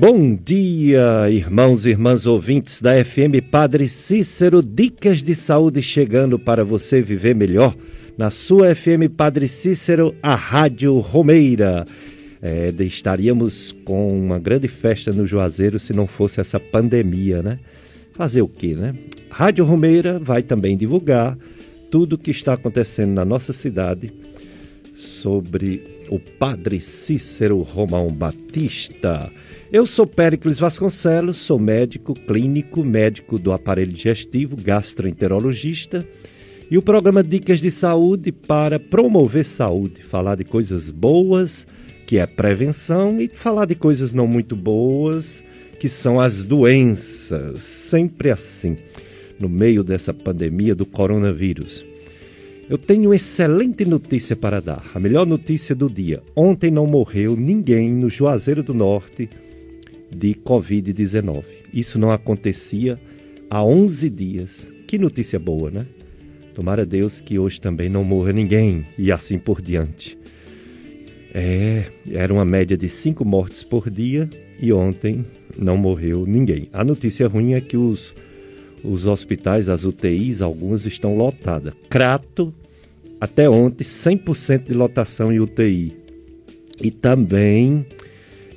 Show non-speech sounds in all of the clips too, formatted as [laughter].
Bom dia, irmãos e irmãs ouvintes da FM Padre Cícero, dicas de saúde chegando para você viver melhor na sua FM Padre Cícero, a Rádio Romeira. É, estaríamos com uma grande festa no Juazeiro se não fosse essa pandemia, né? Fazer o quê, né? Rádio Romeira vai também divulgar tudo o que está acontecendo na nossa cidade sobre o Padre Cícero Romão Batista. Eu sou Péricles Vasconcelos, sou médico clínico, médico do aparelho digestivo, gastroenterologista e o programa Dicas de Saúde para promover saúde, falar de coisas boas, que é prevenção, e falar de coisas não muito boas, que são as doenças, sempre assim, no meio dessa pandemia do coronavírus. Eu tenho excelente notícia para dar, a melhor notícia do dia. Ontem não morreu ninguém no Juazeiro do Norte de Covid-19. Isso não acontecia há 11 dias. Que notícia boa, né? Tomara Deus que hoje também não morra ninguém e assim por diante. É, era uma média de cinco mortes por dia e ontem não morreu ninguém. A notícia ruim é que os, os hospitais, as UTIs, algumas estão lotadas. Crato, até ontem, 100% de lotação em UTI. E também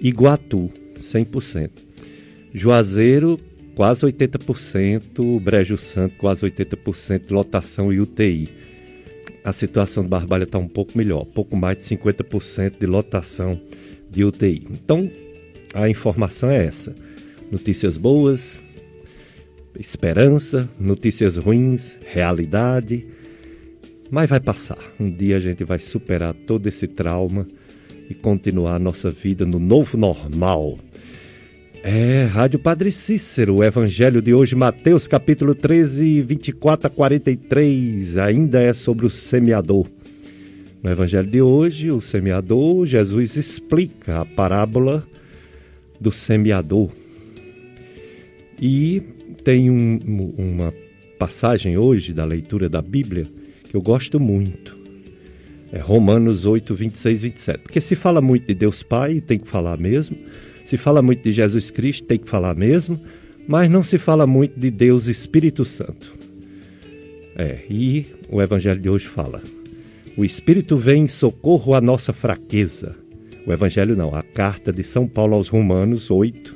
Iguatu, 100%. Juazeiro, quase 80%, Brejo Santo, quase 80% de lotação e UTI. A situação de Barbalha está um pouco melhor, pouco mais de 50% de lotação de UTI. Então, a informação é essa. Notícias boas, esperança, notícias ruins, realidade. Mas vai passar. Um dia a gente vai superar todo esse trauma e continuar a nossa vida no novo normal. É, Rádio Padre Cícero, o Evangelho de hoje, Mateus capítulo 13, 24 a 43, ainda é sobre o semeador. No Evangelho de hoje, o semeador, Jesus explica a parábola do semeador. E tem um, uma passagem hoje da leitura da Bíblia que eu gosto muito. É Romanos 8, 26 e 27. Porque se fala muito de Deus Pai, tem que falar mesmo se fala muito de Jesus Cristo, tem que falar mesmo, mas não se fala muito de Deus Espírito Santo. É, e o Evangelho de hoje fala: o Espírito vem em socorro à nossa fraqueza. O Evangelho não, a carta de São Paulo aos Romanos 8.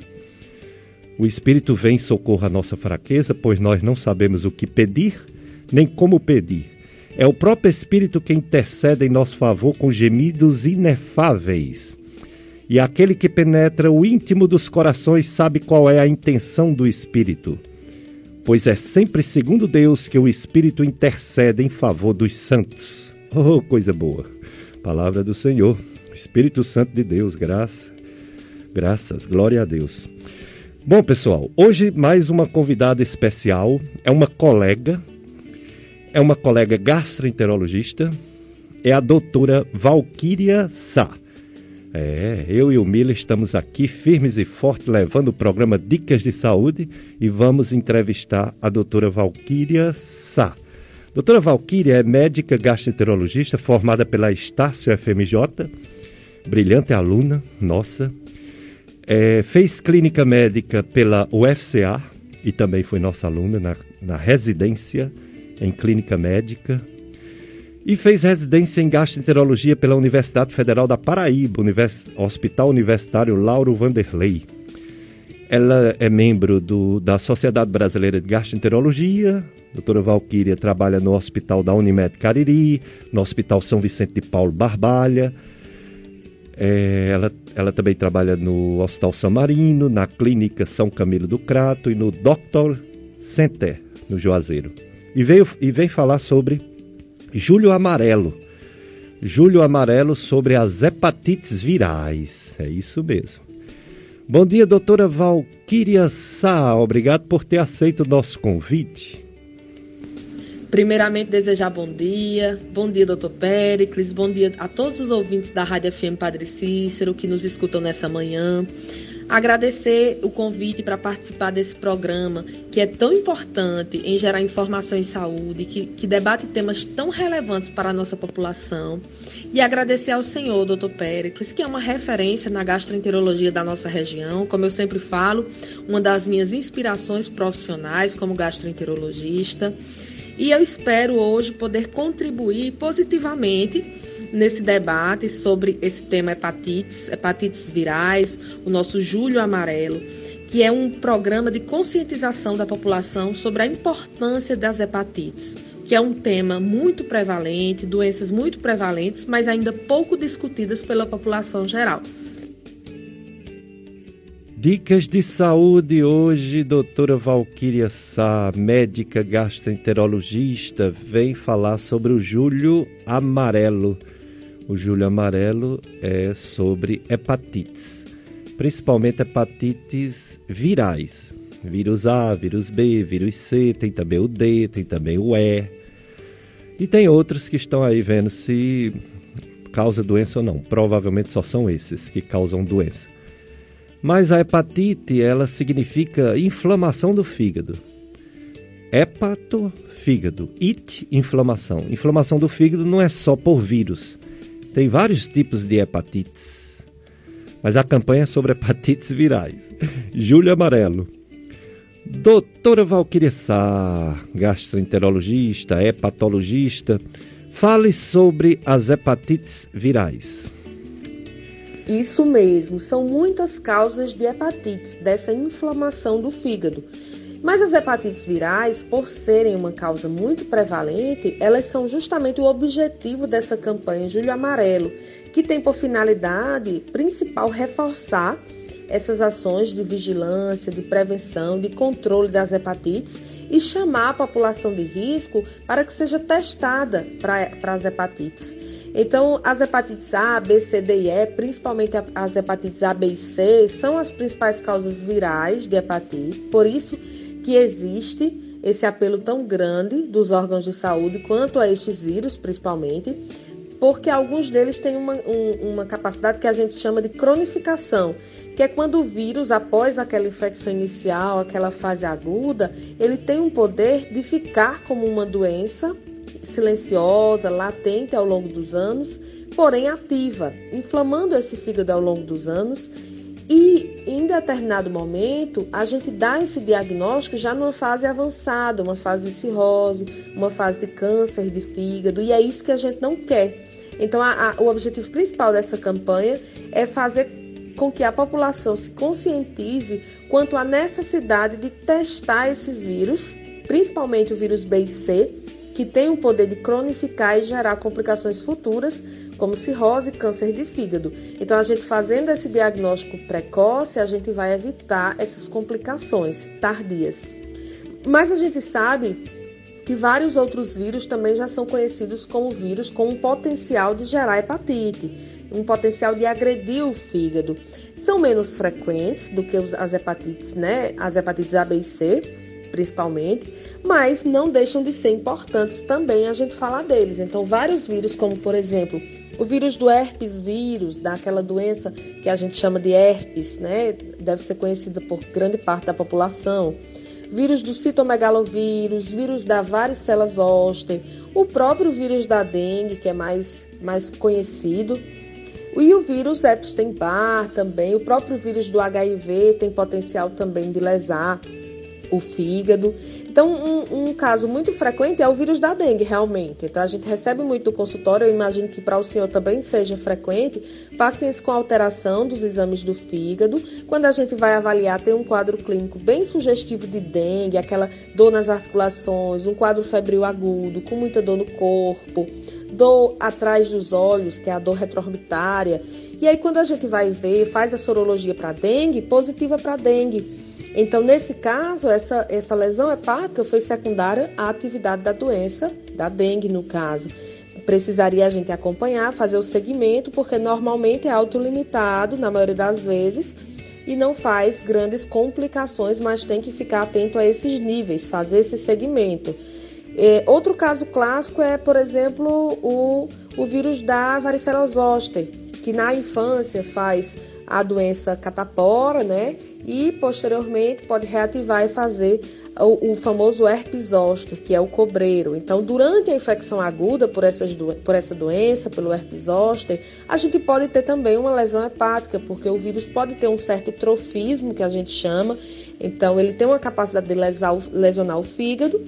O Espírito vem em socorro à nossa fraqueza, pois nós não sabemos o que pedir, nem como pedir. É o próprio Espírito que intercede em nosso favor com gemidos inefáveis. E aquele que penetra o íntimo dos corações sabe qual é a intenção do Espírito. Pois é sempre segundo Deus que o Espírito intercede em favor dos santos. [laughs] Oh, coisa boa! Palavra do Senhor, Espírito Santo de Deus, graça, graças, glória a Deus. Bom, pessoal, hoje mais uma convidada especial, é uma colega, é uma colega gastroenterologista, é a doutora Valquíria Sá. É, eu e o Mila estamos aqui firmes e fortes levando o programa Dicas de Saúde e vamos entrevistar a doutora Valquíria Sá. Doutora Valquíria é médica gastroenterologista formada pela Estácio FMJ, brilhante aluna nossa. É, fez clínica médica pela UFCA e também foi nossa aluna na, na residência em clínica médica e fez residência em gastroenterologia pela Universidade Federal da Paraíba, Univers... Hospital Universitário Lauro Vanderlei. Ela é membro do, da Sociedade Brasileira de Gastroenterologia. Doutora Valquíria trabalha no Hospital da Unimed Cariri, no Hospital São Vicente de Paulo Barbalha. É, ela, ela também trabalha no Hospital São Marino, na Clínica São Camilo do Crato e no Doctor Center, no Juazeiro. E veio, e vem falar sobre Júlio Amarelo. Júlio Amarelo sobre as hepatites virais. É isso mesmo. Bom dia, doutora Valquíria Sá. Obrigado por ter aceito o nosso convite. Primeiramente, desejar bom dia. Bom dia, doutor Péricles. Bom dia a todos os ouvintes da Rádio FM Padre Cícero que nos escutam nessa manhã. Agradecer o convite para participar desse programa, que é tão importante em gerar informação em saúde, que, que debate temas tão relevantes para a nossa população. E agradecer ao senhor, doutor Péricles, que é uma referência na gastroenterologia da nossa região. Como eu sempre falo, uma das minhas inspirações profissionais como gastroenterologista. E eu espero hoje poder contribuir positivamente nesse debate sobre esse tema hepatites, hepatites virais, o nosso Julho Amarelo, que é um programa de conscientização da população sobre a importância das hepatites, que é um tema muito prevalente, doenças muito prevalentes, mas ainda pouco discutidas pela população geral. Dicas de saúde hoje, doutora Valquíria Sá, médica gastroenterologista, vem falar sobre o julho amarelo. O julho amarelo é sobre hepatites, principalmente hepatites virais. Vírus A, vírus B, vírus C, tem também o D, tem também o E. E tem outros que estão aí vendo se causa doença ou não. Provavelmente só são esses que causam doença. Mas a hepatite, ela significa inflamação do fígado. Hepato, fígado. It, inflamação. Inflamação do fígado não é só por vírus. Tem vários tipos de hepatites. Mas a campanha é sobre hepatites virais. [laughs] Júlia Amarelo. Doutora Valquíria Sá, gastroenterologista, hepatologista, fale sobre as hepatites virais. Isso mesmo, são muitas causas de hepatites, dessa inflamação do fígado. Mas as hepatites virais, por serem uma causa muito prevalente, elas são justamente o objetivo dessa campanha Julho Amarelo, que tem por finalidade principal reforçar essas ações de vigilância, de prevenção, de controle das hepatites e chamar a população de risco para que seja testada para as hepatites. Então, as hepatites A, B, C, D e E, principalmente as hepatites A, B e C, são as principais causas virais de hepatite. Por isso que existe esse apelo tão grande dos órgãos de saúde quanto a estes vírus, principalmente, porque alguns deles têm uma, um, uma capacidade que a gente chama de cronificação, que é quando o vírus, após aquela infecção inicial, aquela fase aguda, ele tem um poder de ficar como uma doença silenciosa, latente ao longo dos anos, porém ativa, inflamando esse fígado ao longo dos anos. E em determinado momento, a gente dá esse diagnóstico já numa fase avançada, uma fase de cirrose, uma fase de câncer de fígado, e é isso que a gente não quer. Então, a, a, o objetivo principal dessa campanha é fazer com que a população se conscientize quanto à necessidade de testar esses vírus, principalmente o vírus B e C, que tem o poder de cronificar e gerar complicações futuras, como cirrose e câncer de fígado. Então, a gente fazendo esse diagnóstico precoce, a gente vai evitar essas complicações tardias. Mas a gente sabe que vários outros vírus também já são conhecidos como vírus com um potencial de gerar hepatite, um potencial de agredir o fígado. São menos frequentes do que as hepatites, né? As hepatites A, B e C principalmente, mas não deixam de ser importantes também a gente falar deles. Então, vários vírus, como por exemplo, o vírus do herpes vírus, daquela doença que a gente chama de herpes, né? Deve ser conhecida por grande parte da população. Vírus do citomegalovírus, vírus da varicela zoster, o próprio vírus da dengue, que é mais, mais conhecido, e o vírus Epstein-Barr também, o próprio vírus do HIV tem potencial também de lesar o fígado. Então, um, um, caso muito frequente é o vírus da dengue, realmente. Então, a gente recebe muito do consultório, eu imagino que para o senhor também seja frequente, pacientes com alteração dos exames do fígado. Quando a gente vai avaliar, tem um quadro clínico bem sugestivo de dengue, aquela dor nas articulações, um quadro febril agudo, com muita dor no corpo, dor atrás dos olhos, que é a dor retroorbitária. E aí, quando a gente vai ver, faz a sorologia para dengue, positiva para dengue. Então, nesse caso, essa, essa lesão hepática foi secundária à atividade da doença, da dengue no caso. Precisaria a gente acompanhar, fazer o segmento, porque normalmente é autolimitado, na maioria das vezes, e não faz grandes complicações, mas tem que ficar atento a esses níveis, fazer esse segmento. É, outro caso clássico é, por exemplo, o, o vírus da varicela zoster, que na infância faz a doença catapora, né? E posteriormente pode reativar e fazer o, o, famoso herpes zoster, que é o cobreiro. Então, durante a infecção aguda por, essas por essa doença, pelo herpes zoster, a gente pode ter também uma lesão hepática, porque o vírus pode ter um certo trofismo, que a gente chama. Então, ele tem uma capacidade de lesar, lesionar o fígado,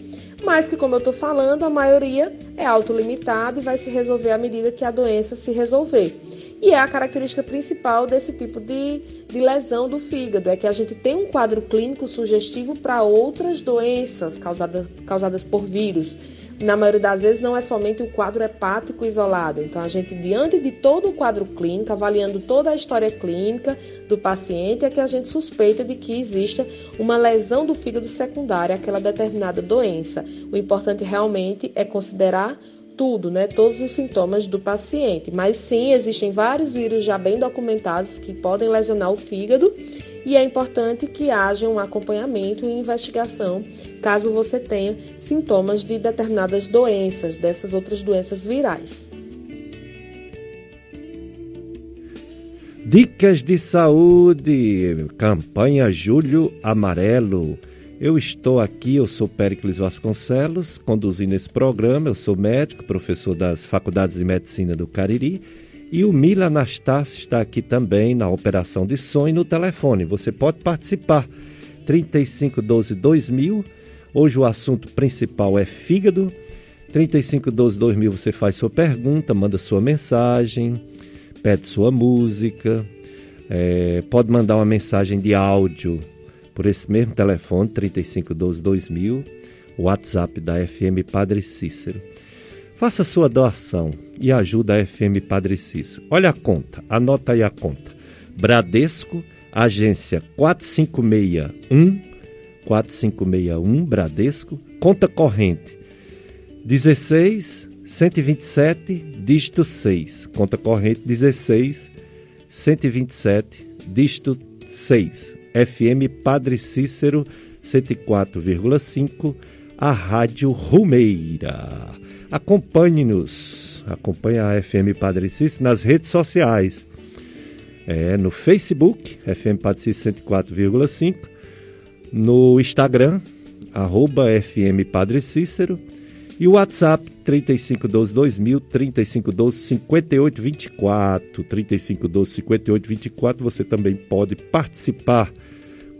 mas que, como eu estou falando, a maioria é autolimitada e vai se resolver à medida que a doença se resolver. E é a característica principal desse tipo de, de lesão do fígado, é que a gente tem um quadro clínico sugestivo para outras doenças causadas, causadas por vírus. Na maioria das vezes não é somente o quadro hepático isolado. Então a gente, diante de todo o quadro clínico, avaliando toda a história clínica do paciente, é que a gente suspeita de que exista uma lesão do fígado secundária àquela determinada doença. O importante realmente é considerar tudo, né? Todos os sintomas do paciente. Mas sim, existem vários vírus já bem documentados que podem lesionar o fígado e é importante que haja um acompanhamento e investigação caso você tenha sintomas de determinadas doenças, dessas outras doenças virais. Dicas de saúde, campanha Julho Amarelo. Eu estou aqui, eu sou Péricles Vasconcelos, conduzindo esse programa. Eu sou médico, professor das Faculdades de Medicina do Cariri. E o Mila Anastácio está aqui também na operação de som e no telefone. Você pode participar. 3512 2000. Hoje o assunto principal é fígado. 3512 2000 você faz sua pergunta, manda sua mensagem, pede sua música. É, pode mandar uma mensagem de áudio por esse mesmo telefone, 3512 2000, o WhatsApp da FM Padre Cícero. Faça sua doação e ajuda a FM Padre Cícero. Olha a conta, anota aí a conta. Bradesco, agência 4561, 4561, Bradesco, conta corrente 16 127, dígito 6. Conta corrente 16 127, dígito 6. FM Padre Cícero 104,5, a Rádio Rumeira. Acompanhe-nos, acompanhe a FM Padre Cícero nas redes sociais. É, no Facebook, FM Padre Cícero 104,5, no Instagram, arroba FM Padre Cícero, e o WhatsApp 3512 2000 3512 5824 3512 5824 você também pode participar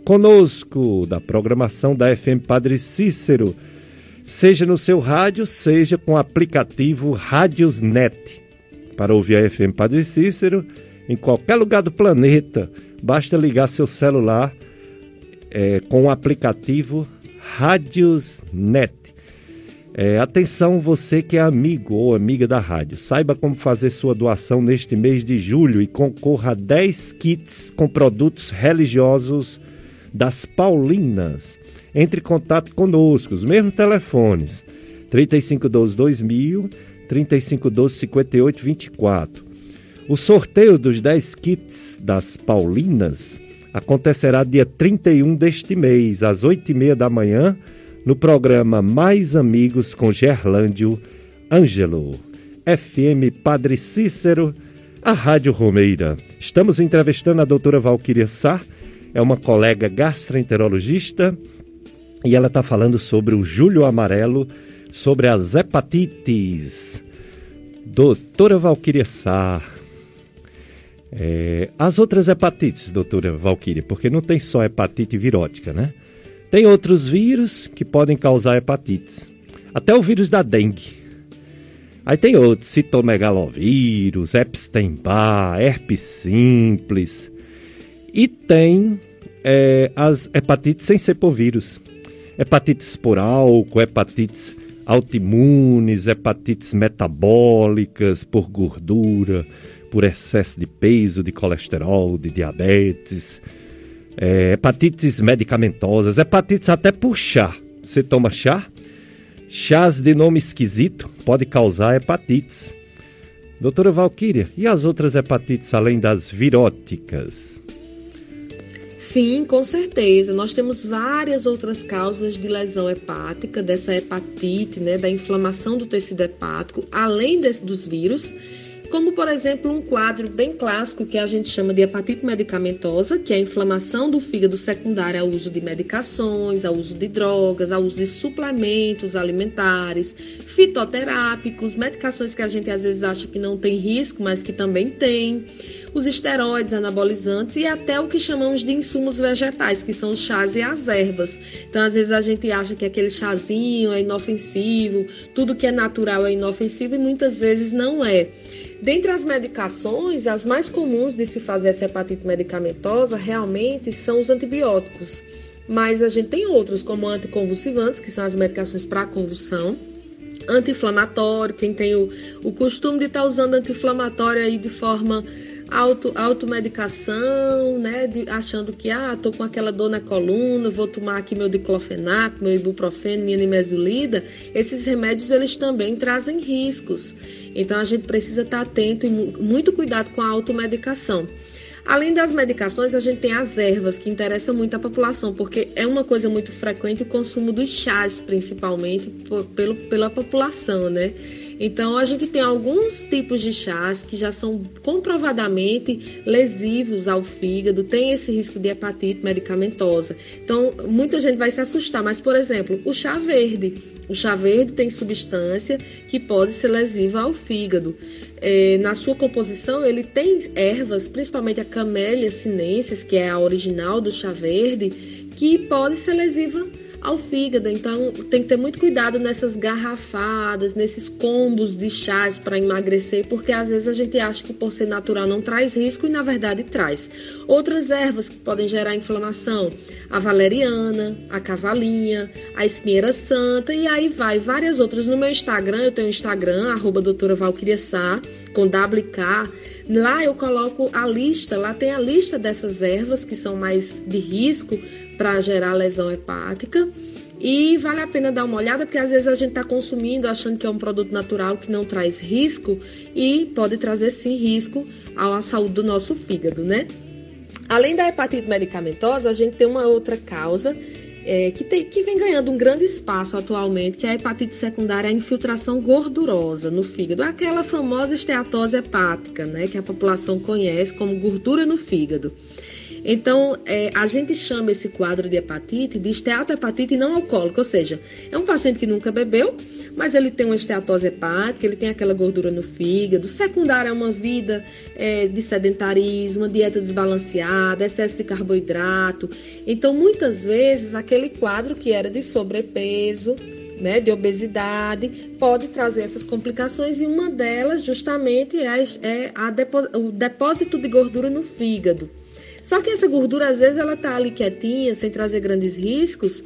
conosco da programação da FM Padre Cícero. Seja no seu rádio seja com o aplicativo Rádiosnet para ouvir a FM Padre Cícero em qualquer lugar do planeta basta ligar seu celular é, com o aplicativo Rádiosnet é, atenção, você que é amigo ou amiga da rádio, saiba como fazer sua doação neste mês de julho e concorra a 10 kits com produtos religiosos das Paulinas. Entre em contato conosco, os mesmos telefones: 3512 2000, 3512 5824. O sorteio dos 10 kits das Paulinas acontecerá dia 31 deste mês, às 8h30 da manhã no programa Mais Amigos com Gerlândio Ângelo, FM Padre Cícero, a Rádio Romeira. Estamos entrevistando a doutora Valquíria Sá, é uma colega gastroenterologista e ela está falando sobre o julho amarelo, sobre as hepatites. Doutora Valquíria Sá, é, as outras hepatites, doutora Valquíria, porque não tem só hepatite virótica, né? Tem outros vírus que podem causar hepatites. Até o vírus da dengue. Aí tem outros, citomegalovírus, Epstein-Barr, herpes simples. E tem é, as hepatites sem ser por vírus. Hepatites por álcool, hepatites autoimunes, hepatites metabólicas por gordura, por excesso de peso, de colesterol, de diabetes é, hepatites medicamentosas, hepatites até por chá. Você toma chá? Chás de nome esquisito pode causar hepatites. Doutora Valquíria, e as outras hepatites além das viróticas? Sim, com certeza. Nós temos várias outras causas de lesão hepática, dessa hepatite, né, da inflamação do tecido hepático, além desse, dos vírus como por exemplo um quadro bem clássico que a gente chama de hepatite medicamentosa, que é a inflamação do fígado secundária ao uso de medicações, ao uso de drogas, ao uso de suplementos alimentares, fitoterápicos, medicações que a gente às vezes acha que não tem risco, mas que também tem os esteroides anabolizantes e até o que chamamos de insumos vegetais, que são os chás e as ervas. Então, às vezes a gente acha que aquele chazinho é inofensivo, tudo que é natural é inofensivo e muitas vezes não é. Dentre as medicações, as mais comuns de se fazer essa hepatite medicamentosa realmente são os antibióticos. Mas a gente tem outros, como anticonvulsivantes, que são as medicações para convulsão, anti-inflamatório, quem tem o, o costume de estar tá usando anti-inflamatório aí de forma auto, automedicação, né? De, achando que, ah, tô com aquela dor na coluna, vou tomar aqui meu diclofenaco, meu ibuprofeno, minha nimesulida. Esses remédios, eles também trazem riscos. Então, a gente precisa estar atento e muito cuidado com a automedicação. Além das medicações, a gente tem as ervas, que interessam muito a população, porque é uma coisa muito frequente o consumo dos chás, principalmente, por, pelo, pela população, né? Então, a gente tem alguns tipos de chás que já são comprovadamente lesivos ao fígado, tem esse risco de hepatite medicamentosa. Então, muita gente vai se assustar, mas, por exemplo, o chá verde. O chá verde tem substância que pode ser lesiva ao fígado. É, na sua composição, ele tem ervas, principalmente a Camellia sinensis, que é a original do chá verde, que pode ser lesiva ao fígado. Então, tem que ter muito cuidado nessas garrafadas, nesses combos de chás para emagrecer, porque às vezes a gente acha que por ser natural não traz risco e na verdade traz. Outras ervas que podem gerar inflamação: a valeriana, a cavalinha, a espinheira santa e aí vai várias outras. No meu Instagram, eu tenho Instagram, arroba doutora Sá, com WK. Lá eu coloco a lista, lá tem a lista dessas ervas que são mais de risco para gerar lesão hepática. E vale a pena dar uma olhada, porque às vezes a gente está consumindo achando que é um produto natural que não traz risco e pode trazer sim risco à saúde do nosso fígado, né? Além da hepatite medicamentosa, a gente tem uma outra causa é, que, tem, que vem ganhando um grande espaço atualmente, que é a hepatite secundária, a infiltração gordurosa no fígado, aquela famosa esteatose hepática, né, que a população conhece como gordura no fígado. Então, é, a gente chama esse quadro de hepatite de esteatohepatite não alcoólica, ou seja, é um paciente que nunca bebeu, mas ele tem uma esteatose hepática, ele tem aquela gordura no fígado. Secundária é uma vida é, de sedentarismo, dieta desbalanceada, excesso de carboidrato. Então, muitas vezes, aquele quadro que era de sobrepeso, né, de obesidade, pode trazer essas complicações e uma delas justamente é, é a depo o depósito de gordura no fígado. Só que essa gordura, às vezes, ela tá ali quietinha, sem trazer grandes riscos,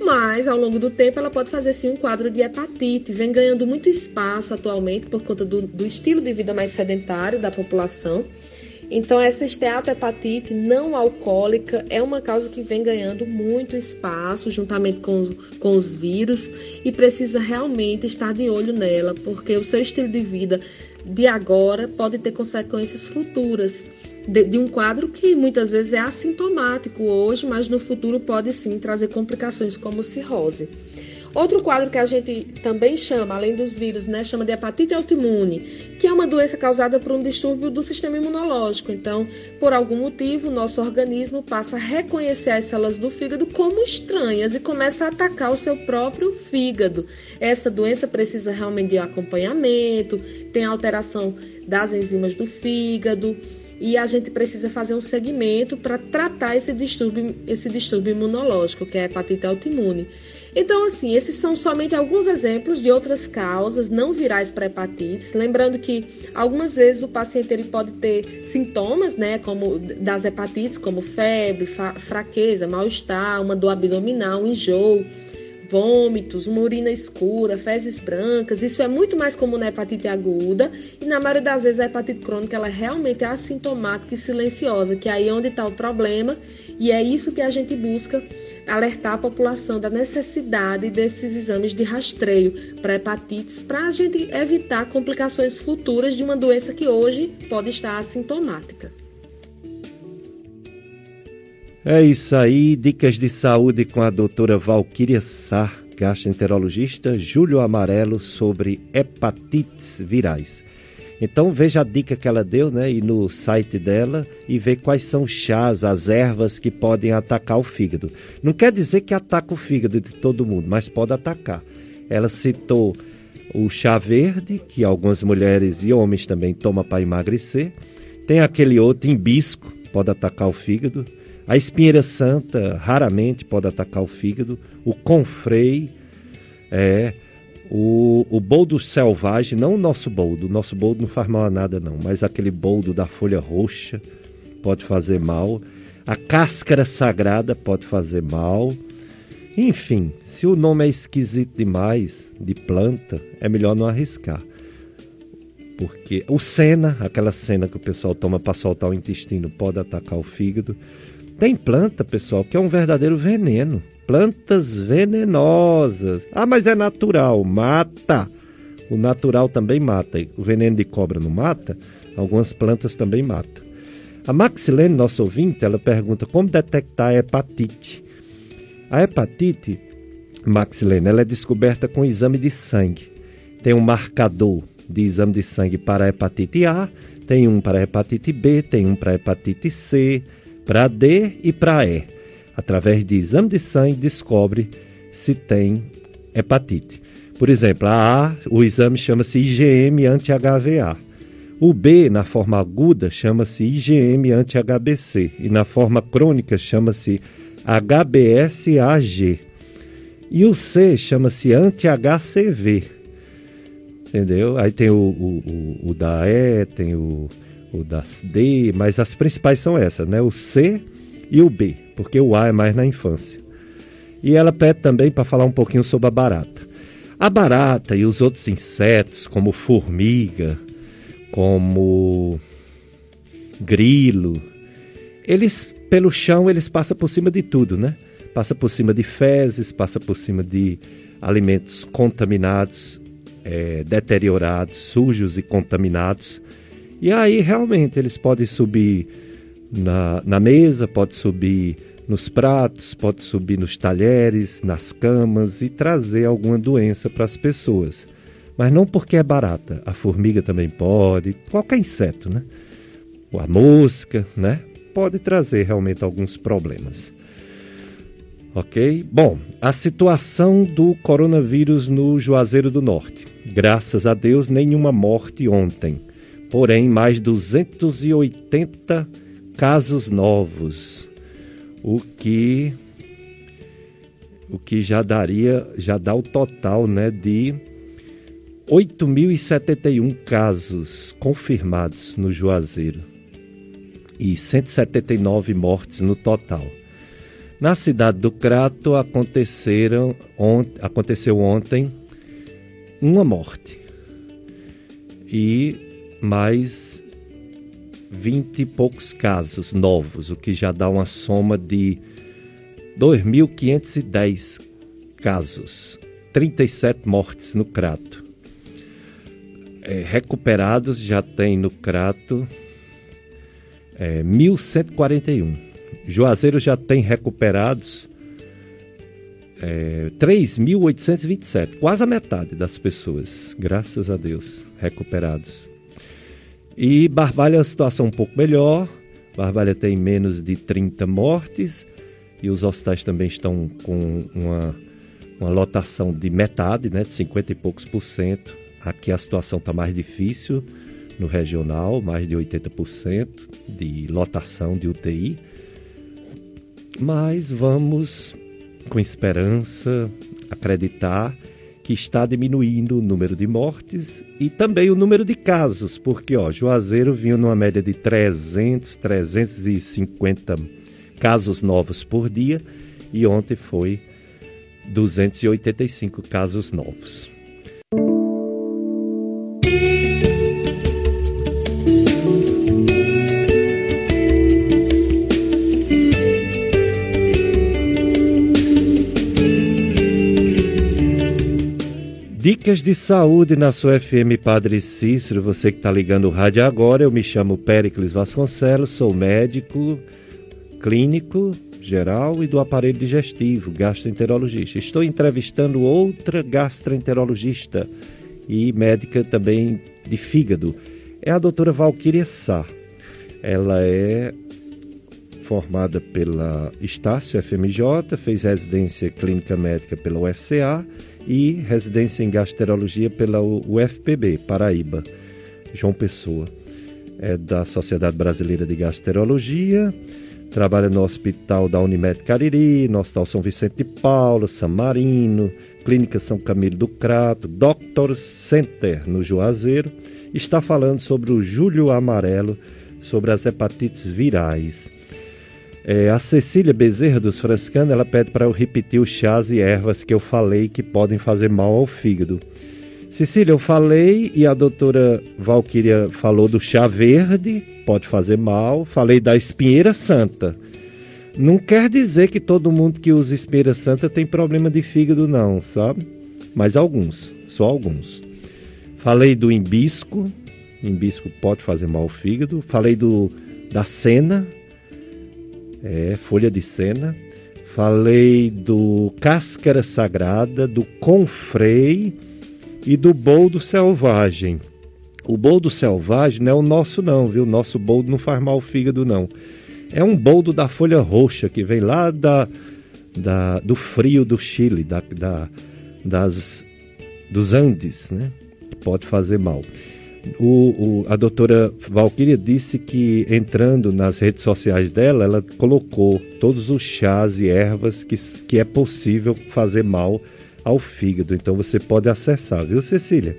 mas ao longo do tempo ela pode fazer sim um quadro de hepatite. Vem ganhando muito espaço atualmente por conta do, do estilo de vida mais sedentário da população. Então, essa esteatohepatite não alcoólica é uma causa que vem ganhando muito espaço juntamente com, com os vírus e precisa realmente estar de olho nela, porque o seu estilo de vida de agora pode ter consequências futuras de, de, um quadro que muitas vezes é assintomático hoje, mas no futuro pode sim trazer complicações como cirrose. Outro quadro que a gente também chama, além dos vírus, né, chama de hepatite autoimune, que é uma doença causada por um distúrbio do sistema imunológico. Então, por algum motivo, nosso organismo passa a reconhecer as células do fígado como estranhas e começa a atacar o seu próprio fígado. Essa doença precisa realmente de acompanhamento, tem alteração das enzimas do fígado e a gente precisa fazer um segmento para tratar esse distúrbio, esse distúrbio imunológico, que é a hepatite autoimune. Então, assim, esses são somente alguns exemplos de outras causas não virais para hepatites. Lembrando que algumas vezes o paciente ele pode ter sintomas, né, como das hepatites, como febre, fraqueza, mal-estar, uma dor abdominal, um enjoo vômitos, uma urina escura, fezes brancas. Isso é muito mais comum na hepatite aguda e na maioria das vezes a hepatite crônica ela realmente é assintomática e silenciosa, que é aí onde está o problema e é isso que a gente busca alertar a população da necessidade desses exames de rastreio para hepatites para a gente evitar complicações futuras de uma doença que hoje pode estar assintomática. É isso aí, dicas de saúde com a doutora Valquíria Sá, gastroenterologista, Júlio Amarelo, sobre hepatites virais. Então veja a dica que ela deu, né? E no site dela e ver quais são os chás, as ervas que podem atacar o fígado. Não quer dizer que ataca o fígado de todo mundo, mas pode atacar. Ela citou o chá verde, que algumas mulheres e homens também tomam para emagrecer. Tem aquele outro hibisco, pode atacar o fígado. A espinheira santa raramente pode atacar o fígado. O confrei, é, o, o boldo selvagem, não o nosso boldo, o nosso boldo não faz mal a nada não, mas aquele boldo da folha roxa pode fazer mal. A cáscara sagrada pode fazer mal. Enfim, se o nome é esquisito demais de planta, é melhor não arriscar. Porque o sena, aquela cena que o pessoal toma para soltar o intestino, pode atacar o fígado. Tem planta, pessoal, que é um verdadeiro veneno. Plantas venenosas. Ah, mas é natural. Mata. O natural também mata. O veneno de cobra não mata? Algumas plantas também matam. A Maxilene, nosso ouvinte, ela pergunta como detectar a hepatite. A hepatite, Maxilene, ela é descoberta com exame de sangue. Tem um marcador de exame de sangue para a hepatite A, tem um para a hepatite B, tem um para a hepatite C, para D e para E. Através de exame de sangue, descobre se tem hepatite. Por exemplo, a A, o exame chama-se IgM anti-HVA. O B, na forma aguda, chama-se IgM anti-HBC. E na forma crônica, chama-se HBsAg. E o C chama-se anti-HCV. Entendeu? Aí tem o, o, o, o da E, tem o, o da D, mas as principais são essas, né? O C e o B, porque o A é mais na infância. E ela pede também para falar um pouquinho sobre a barata. A barata e os outros insetos, como formiga, como grilo, eles pelo chão eles passam por cima de tudo, né? Passa por cima de fezes, passa por cima de alimentos contaminados, é, deteriorados, sujos e contaminados. E aí realmente eles podem subir na, na mesa, pode subir nos pratos, pode subir nos talheres, nas camas e trazer alguma doença para as pessoas. Mas não porque é barata, a formiga também pode, qualquer inseto, né? A mosca, né? pode trazer realmente alguns problemas. Ok? Bom, a situação do coronavírus no Juazeiro do Norte. Graças a Deus, nenhuma morte ontem. Porém, mais 280 casos novos. O que o que já daria, já dá o total, né, de 8.071 casos confirmados no Juazeiro e 179 mortes no total. Na cidade do Crato aconteceram ont aconteceu ontem uma morte e mais 20 e poucos casos novos, o que já dá uma soma de 2.510 casos, 37 mortes no Crato. É, recuperados já tem no Crato é, 1.141. Juazeiro já tem recuperados é, 3.827, quase a metade das pessoas, graças a Deus, recuperados. E Barbalha é uma situação um pouco melhor, Barbalha tem menos de 30 mortes e os hospitais também estão com uma, uma lotação de metade, né, de 50 e poucos por cento. Aqui a situação está mais difícil, no regional, mais de 80% de lotação de UTI. Mas vamos, com esperança, acreditar que está diminuindo o número de mortes e também o número de casos, porque ó, Juazeiro vinha numa média de 300, 350 casos novos por dia e ontem foi 285 casos novos. Dicas de saúde na sua FM Padre Cícero. Você que está ligando o rádio agora, eu me chamo Péricles Vasconcelos, sou médico clínico geral e do aparelho digestivo, gastroenterologista. Estou entrevistando outra gastroenterologista e médica também de fígado. é a doutora Valquíria Sá. Ela é formada pela Estácio FMJ, fez residência clínica médica pela UFCA e residência em gastroenterologia pela UFPB, Paraíba, João Pessoa. É da Sociedade Brasileira de Gastroenterologia, trabalha no Hospital da Unimed Cariri, no Hospital São Vicente de Paulo, San Marino, Clínica São Camilo do Crato, Doctor Center no Juazeiro, está falando sobre o Júlio Amarelo, sobre as hepatites virais. É, a Cecília Bezerra dos Franciscanos, ela pede para eu repetir os chás e ervas que eu falei que podem fazer mal ao fígado. Cecília, eu falei e a doutora Valquíria falou do chá verde, pode fazer mal. Falei da espinheira santa. Não quer dizer que todo mundo que usa espinheira santa tem problema de fígado, não, sabe? Mas alguns, só alguns. Falei do embisco, embisco pode fazer mal ao fígado. Falei do da cena, é, folha de cena. Falei do cáscara sagrada, do confrei e do boldo selvagem. O boldo selvagem não é o nosso não, viu? O nosso boldo não faz mal ao fígado não. É um boldo da folha roxa que vem lá da, da do frio do Chile, da, da, das, dos Andes, né? Pode fazer mal. O, o, a doutora Valquíria disse que entrando nas redes sociais dela, ela colocou todos os chás e ervas que, que é possível fazer mal ao fígado. Então você pode acessar, viu, Cecília?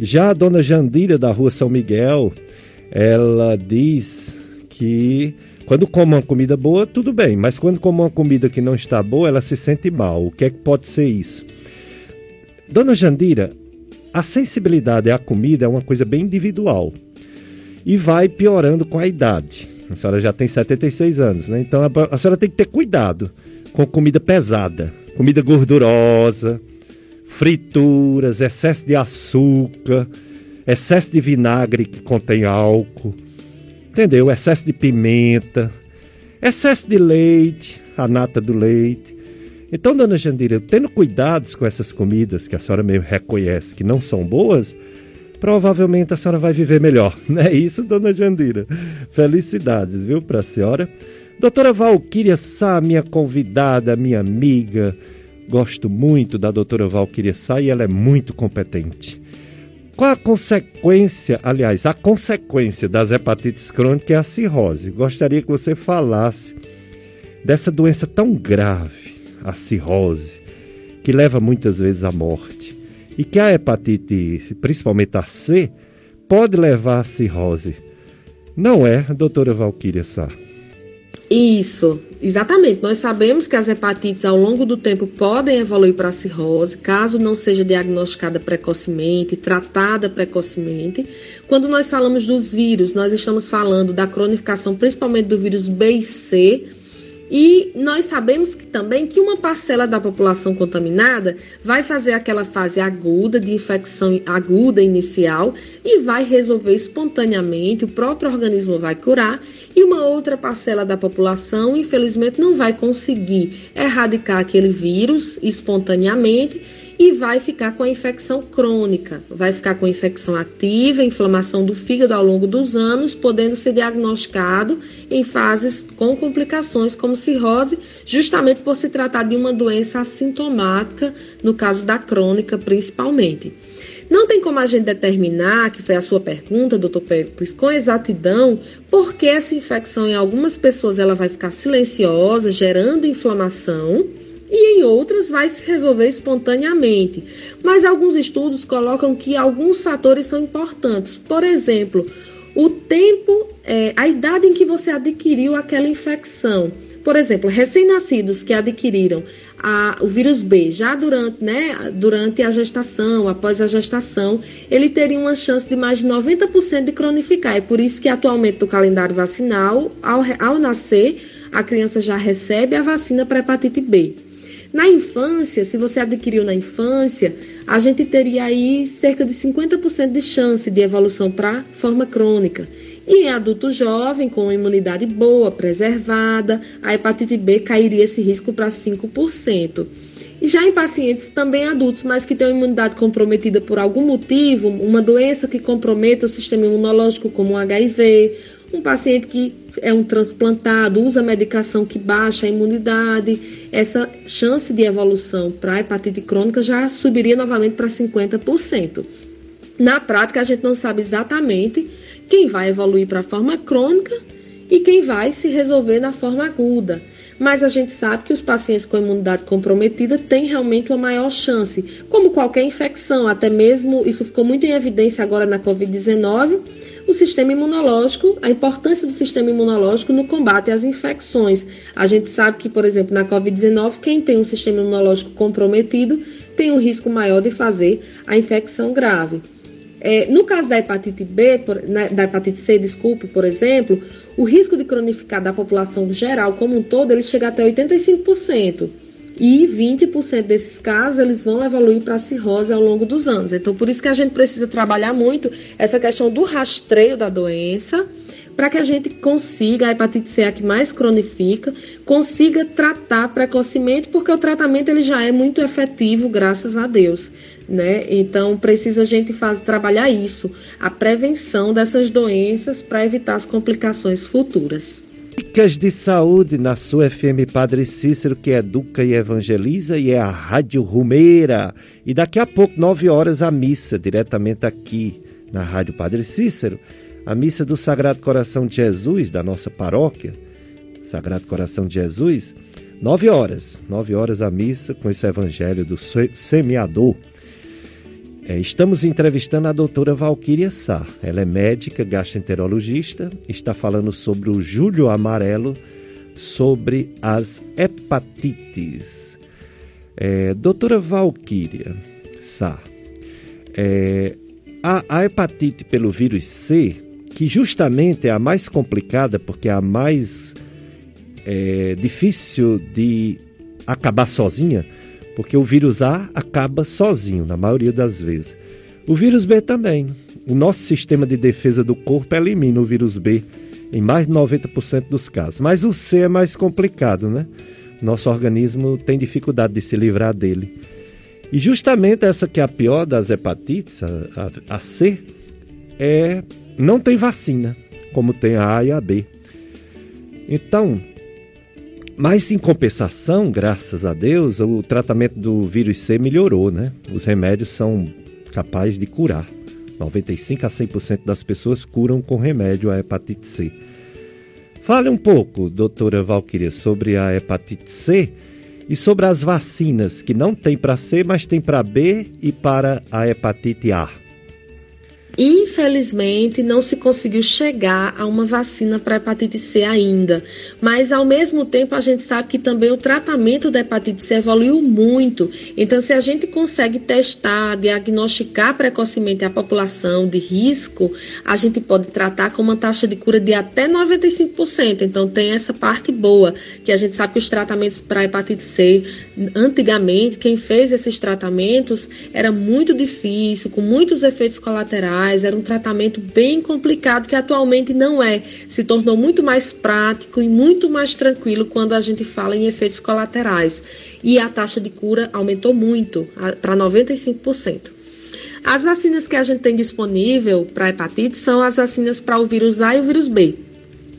Já a dona Jandira da rua São Miguel, ela diz que quando come uma comida boa, tudo bem, mas quando come uma comida que não está boa, ela se sente mal. O que é que pode ser isso? Dona Jandira, a sensibilidade à comida é uma coisa bem individual e vai piorando com a idade. A senhora já tem 76 anos, né? Então a, a senhora tem que ter cuidado com comida pesada, comida gordurosa, frituras, excesso de açúcar, excesso de vinagre que contém álcool, entendeu? Excesso de pimenta, excesso de leite, a nata do leite. Então, dona Jandira, tendo cuidados com essas comidas que a senhora meio reconhece que não são boas, provavelmente a senhora vai viver melhor. [laughs] Não é isso, dona Jandira? Felicidades, viu, para a senhora. Doutora Valquíria Sá, minha convidada, minha amiga, gosto muito da doutora Valquíria Sá e ela é muito competente. Qual a consequência, aliás, a consequência das hepatites crônicas é a cirrose. Gostaria que você falasse dessa doença tão grave a cirrose, que leva muitas vezes à morte, e que a hepatite, principalmente a C, pode levar à cirrose. Não é, doutora Valquíria Sá? Isso, exatamente. Nós sabemos que as hepatites ao longo do tempo podem evoluir para a cirrose, caso não seja diagnosticada precocemente, tratada precocemente. Quando nós falamos dos vírus, nós estamos falando da cronificação principalmente do vírus B e C, e nós sabemos que também que uma parcela da população contaminada vai fazer aquela fase aguda de infecção aguda inicial e vai resolver espontaneamente, o próprio organismo vai curar, e uma outra parcela da população, infelizmente, não vai conseguir erradicar aquele vírus espontaneamente e vai ficar com a infecção crônica, vai ficar com infecção ativa, inflamação do fígado ao longo dos anos, podendo ser diagnosticado em fases com complicações como cirrose, justamente por se tratar de uma doença assintomática, no caso da crônica principalmente. Não tem como a gente determinar, que foi a sua pergunta, doutor Pericles, com exatidão, por que essa infecção em algumas pessoas ela vai ficar silenciosa, gerando inflamação, e em outras vai se resolver espontaneamente. Mas alguns estudos colocam que alguns fatores são importantes. Por exemplo, o tempo, é, a idade em que você adquiriu aquela infecção. Por exemplo, recém-nascidos que adquiriram a, o vírus B já durante, né, durante a gestação, após a gestação, ele teria uma chance de mais de 90% de cronificar. É por isso que atualmente no calendário vacinal, ao, ao nascer, a criança já recebe a vacina para hepatite B. Na infância, se você adquiriu na infância, a gente teria aí cerca de 50% de chance de evolução para forma crônica. E em adulto jovem, com imunidade boa, preservada, a hepatite B cairia esse risco para 5%. Já em pacientes também adultos, mas que têm imunidade comprometida por algum motivo, uma doença que comprometa o sistema imunológico, como o HIV, um paciente que é um transplantado, usa medicação que baixa a imunidade, essa chance de evolução para hepatite crônica já subiria novamente para 50%. Na prática, a gente não sabe exatamente quem vai evoluir para a forma crônica e quem vai se resolver na forma aguda mas a gente sabe que os pacientes com imunidade comprometida têm realmente uma maior chance, como qualquer infecção, até mesmo isso ficou muito em evidência agora na Covid-19, o sistema imunológico, a importância do sistema imunológico no combate às infecções. A gente sabe que, por exemplo, na Covid-19, quem tem um sistema imunológico comprometido tem um risco maior de fazer a infecção grave. É, no caso da hepatite B, por, né, da hepatite C, desculpe, por exemplo, o risco de cronificar da população geral como um todo, ele chega até 85%. E 20% desses casos, eles vão evoluir para cirrose ao longo dos anos. Então, por isso que a gente precisa trabalhar muito essa questão do rastreio da doença, para que a gente consiga, a hepatite C é a que mais cronifica, consiga tratar precocemente, porque o tratamento ele já é muito efetivo, graças a Deus. Né? Então precisa a gente fazer, trabalhar isso, a prevenção dessas doenças para evitar as complicações futuras. Dicas de saúde na sua FM Padre Cícero, que educa e evangeliza, e é a Rádio Rumeira. E daqui a pouco, nove horas, a missa, diretamente aqui na Rádio Padre Cícero a missa do Sagrado Coração de Jesus da nossa paróquia, Sagrado Coração de Jesus, nove horas, nove horas a missa com esse evangelho do semeador. É, estamos entrevistando a doutora Valquíria Sá. Ela é médica, gastroenterologista, está falando sobre o julho amarelo, sobre as hepatites. É, doutora Valquíria Sá, é, a, a hepatite pelo vírus C que justamente é a mais complicada, porque é a mais é, difícil de acabar sozinha, porque o vírus A acaba sozinho, na maioria das vezes. O vírus B também. O nosso sistema de defesa do corpo elimina o vírus B em mais de 90% dos casos. Mas o C é mais complicado, né? Nosso organismo tem dificuldade de se livrar dele. E justamente essa que é a pior das hepatites, a, a, a C, é não tem vacina, como tem a A e a B. Então, mas em compensação, graças a Deus, o tratamento do vírus C melhorou, né? Os remédios são capazes de curar. 95 a 100% das pessoas curam com remédio a hepatite C. Fale um pouco, doutora Valquíria, sobre a hepatite C e sobre as vacinas que não tem para C, mas tem para B e para a hepatite A. Infelizmente, não se conseguiu chegar a uma vacina para hepatite C ainda, mas ao mesmo tempo a gente sabe que também o tratamento da hepatite C evoluiu muito. Então, se a gente consegue testar, diagnosticar precocemente a população de risco, a gente pode tratar com uma taxa de cura de até 95%. Então, tem essa parte boa, que a gente sabe que os tratamentos para hepatite C, antigamente, quem fez esses tratamentos era muito difícil, com muitos efeitos colaterais era um tratamento bem complicado que atualmente não é. Se tornou muito mais prático e muito mais tranquilo quando a gente fala em efeitos colaterais. E a taxa de cura aumentou muito, para 95%. As vacinas que a gente tem disponível para hepatite são as vacinas para o vírus A e o vírus B.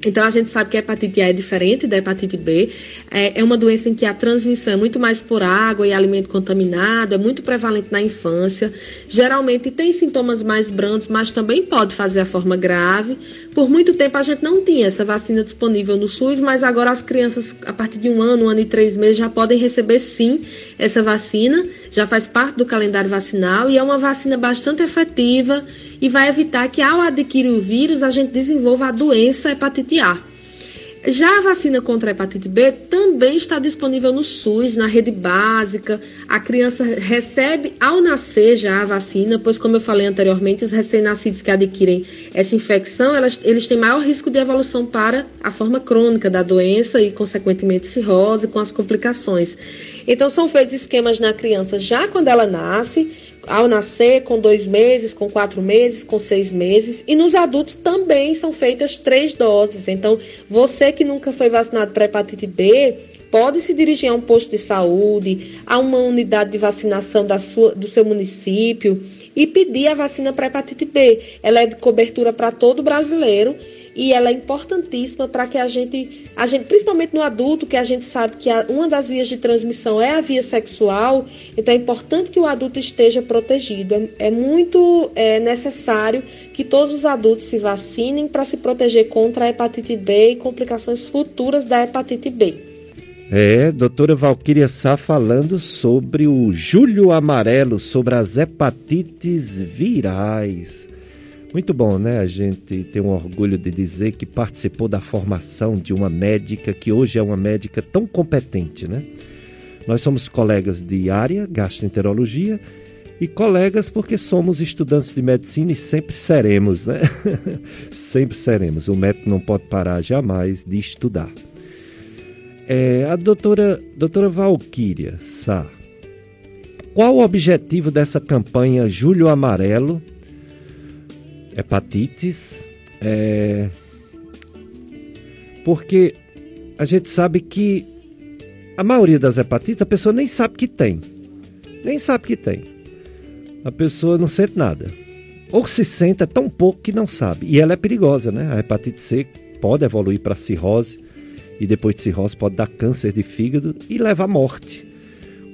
Então a gente sabe que a hepatite A é diferente da hepatite B. É, é, uma doença em que a transmissão é muito mais por água e alimento contaminado, é muito prevalente na infância. Geralmente tem sintomas mais brandos, mas também pode fazer a forma grave. Por muito tempo a gente não tinha essa vacina disponível no SUS, mas agora as crianças, a partir de um ano, um ano e três meses, já podem receber sim essa vacina. Já faz parte do calendário vacinal e é uma vacina bastante efetiva e vai evitar que ao adquirir o vírus a gente desenvolva a doença hepatite A. Já a vacina contra a hepatite B também está disponível no SUS, na rede básica. A criança recebe ao nascer já a vacina, pois, como eu falei anteriormente, os recém-nascidos que adquirem essa infecção, elas, eles têm maior risco de evolução para a forma crônica da doença e, consequentemente, cirrose com as complicações. Então, são feitos esquemas na criança já quando ela nasce ao nascer, com dois meses, com quatro meses, com seis meses. E nos adultos também são feitas três doses. Então, você que nunca foi vacinado para hepatite B, pode se dirigir a um posto de saúde, a uma unidade de vacinação da sua, do seu município e pedir a vacina para hepatite B. Ela é de cobertura para todo brasileiro e ela é importantíssima para que a gente, a gente, principalmente no adulto, que a gente sabe que uma das vias de transmissão é a via sexual, então é importante que o adulto esteja protegido. É, é muito é, necessário que todos os adultos se vacinem para se proteger contra a hepatite B e complicações futuras da hepatite B. É, doutora Valquíria Sá falando sobre o julho amarelo, sobre as hepatites virais. Muito bom, né? A gente tem um orgulho de dizer que participou da formação de uma médica que hoje é uma médica tão competente, né? Nós somos colegas de área, gastroenterologia, e colegas porque somos estudantes de medicina e sempre seremos, né? [laughs] sempre seremos. O médico não pode parar jamais de estudar. É, a doutora, doutora Valquíria Sá, qual o objetivo dessa campanha Julho Amarelo? Hepatites, é, porque a gente sabe que a maioria das hepatites a pessoa nem sabe que tem, nem sabe que tem. A pessoa não sente nada, ou se sente tão pouco que não sabe. E ela é perigosa, né? A hepatite C pode evoluir para cirrose e depois de cirrose pode dar câncer de fígado e levar à morte.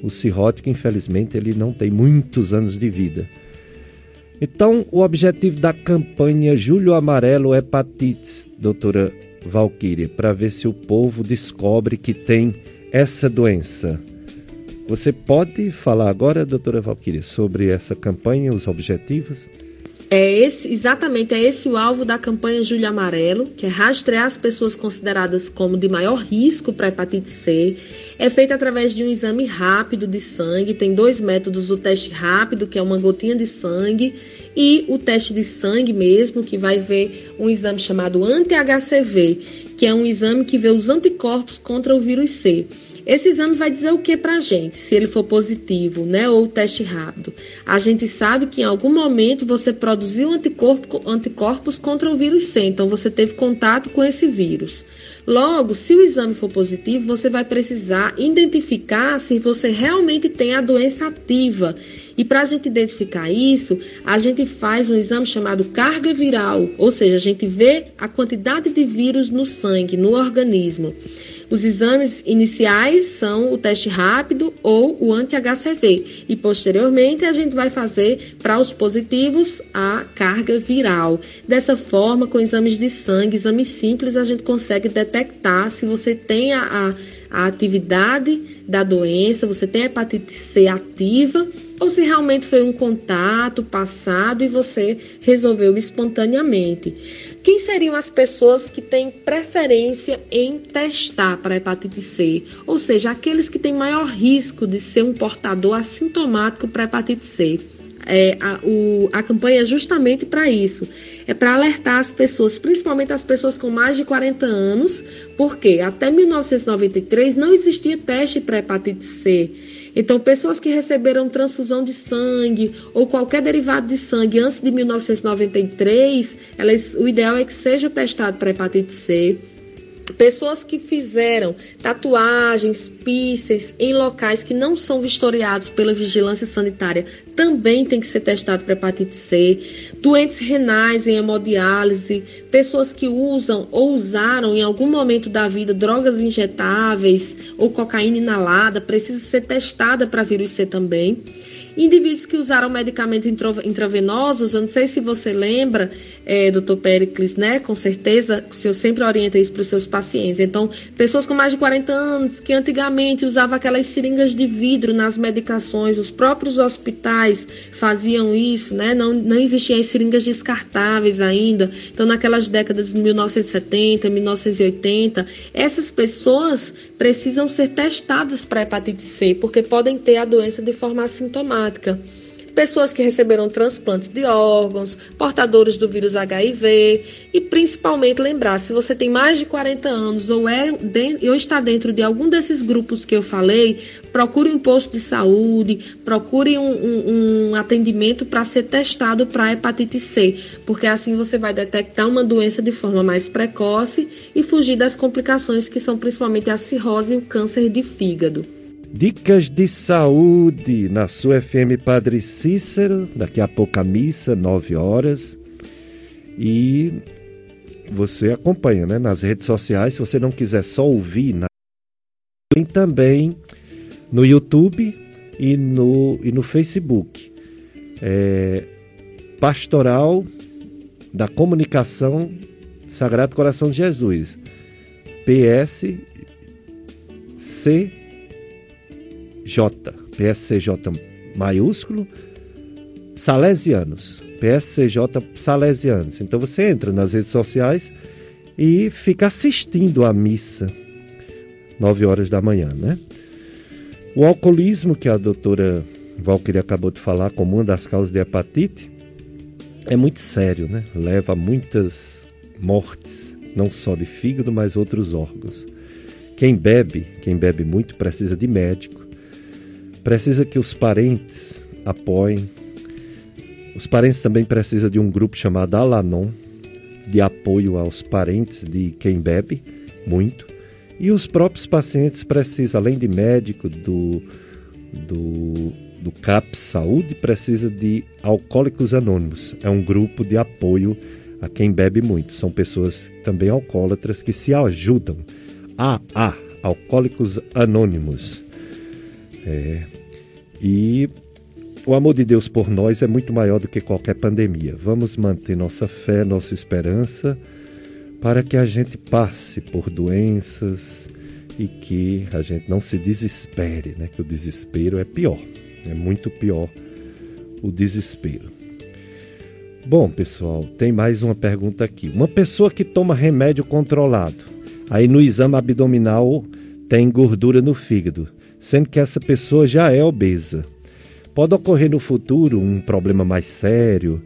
O cirrótico, infelizmente, ele não tem muitos anos de vida. Então, o objetivo da campanha Julho Amarelo Hepatites, doutora Valquíria, para ver se o povo descobre que tem essa doença. Você pode falar agora, doutora Valquíria, sobre essa campanha, os objetivos? É esse, exatamente, é esse o alvo da campanha Julho Amarelo, que é rastrear as pessoas consideradas como de maior risco para hepatite C. É feita através de um exame rápido de sangue. Tem dois métodos: o teste rápido, que é uma gotinha de sangue, e o teste de sangue mesmo, que vai ver um exame chamado anti-HCV, que é um exame que vê os anticorpos contra o vírus C. Esse exame vai dizer o que para a gente, se ele for positivo, né, ou teste rápido. A gente sabe que em algum momento você produziu anticorpo, anticorpos contra o vírus C, então você teve contato com esse vírus. Logo, se o exame for positivo, você vai precisar identificar se você realmente tem a doença ativa. E para a gente identificar isso, a gente faz um exame chamado carga viral, ou seja, a gente vê a quantidade de vírus no sangue, no organismo. Os exames iniciais são o teste rápido ou o anti-HCV e posteriormente a gente vai fazer para os positivos a carga viral. Dessa forma, com exames de sangue, exames simples, a gente consegue detectar se você tem a, a a atividade da doença, você tem hepatite C ativa, ou se realmente foi um contato passado e você resolveu espontaneamente. Quem seriam as pessoas que têm preferência em testar para hepatite C? Ou seja, aqueles que têm maior risco de ser um portador assintomático para hepatite C. É, a, o, a campanha é justamente para isso. É para alertar as pessoas, principalmente as pessoas com mais de 40 anos, porque até 1993 não existia teste para hepatite C. Então, pessoas que receberam transfusão de sangue ou qualquer derivado de sangue antes de 1993, elas, o ideal é que seja testado para hepatite C. Pessoas que fizeram tatuagens, píceis em locais que não são vistoriados pela vigilância sanitária também tem que ser testado para hepatite C. Doentes renais em hemodiálise, pessoas que usam ou usaram em algum momento da vida drogas injetáveis ou cocaína inalada, precisa ser testada para vírus C também. Indivíduos que usaram medicamentos intravenosos, eu não sei se você lembra, é, doutor Pericles, né? Com certeza, o senhor sempre orienta isso para os seus pacientes. Então, pessoas com mais de 40 anos que antigamente usavam aquelas seringas de vidro nas medicações, os próprios hospitais faziam isso, né? Não, não existiam as seringas descartáveis ainda. Então, naquelas décadas de 1970, 1980, essas pessoas precisam ser testadas para hepatite C, porque podem ter a doença de forma assintomática. Pessoas que receberam transplantes de órgãos, portadores do vírus HIV e principalmente lembrar, se você tem mais de 40 anos ou, é de, ou está dentro de algum desses grupos que eu falei, procure um posto de saúde, procure um, um, um atendimento para ser testado para hepatite C, porque assim você vai detectar uma doença de forma mais precoce e fugir das complicações que são principalmente a cirrose e o câncer de fígado. Dicas de saúde na sua FM Padre Cícero, daqui a pouco a missa, 9 horas. E você acompanha né, nas redes sociais, se você não quiser só ouvir, na... tem também no YouTube e no, e no Facebook. É, Pastoral da Comunicação Sagrado Coração de Jesus. PSC J, PSCJ maiúsculo, Salesianos, PSCJ Salesianos. Então você entra nas redes sociais e fica assistindo a missa, 9 horas da manhã, né? O alcoolismo, que a doutora Valkyrie acabou de falar como uma das causas de hepatite, é muito sério, né? Leva a muitas mortes, não só de fígado, mas outros órgãos. Quem bebe, quem bebe muito, precisa de médico, Precisa que os parentes apoiem. Os parentes também precisam de um grupo chamado Alanon, de apoio aos parentes de quem bebe muito. E os próprios pacientes precisam, além de médico, do, do, do CAPS Saúde, precisa de Alcoólicos Anônimos. É um grupo de apoio a quem bebe muito. São pessoas também alcoólatras que se ajudam. AA, Alcoólicos Anônimos. É, e o amor de Deus por nós é muito maior do que qualquer pandemia. Vamos manter nossa fé, nossa esperança, para que a gente passe por doenças e que a gente não se desespere, né? Que o desespero é pior, é muito pior o desespero. Bom, pessoal, tem mais uma pergunta aqui. Uma pessoa que toma remédio controlado, aí no exame abdominal tem gordura no fígado sendo que essa pessoa já é obesa. Pode ocorrer no futuro um problema mais sério,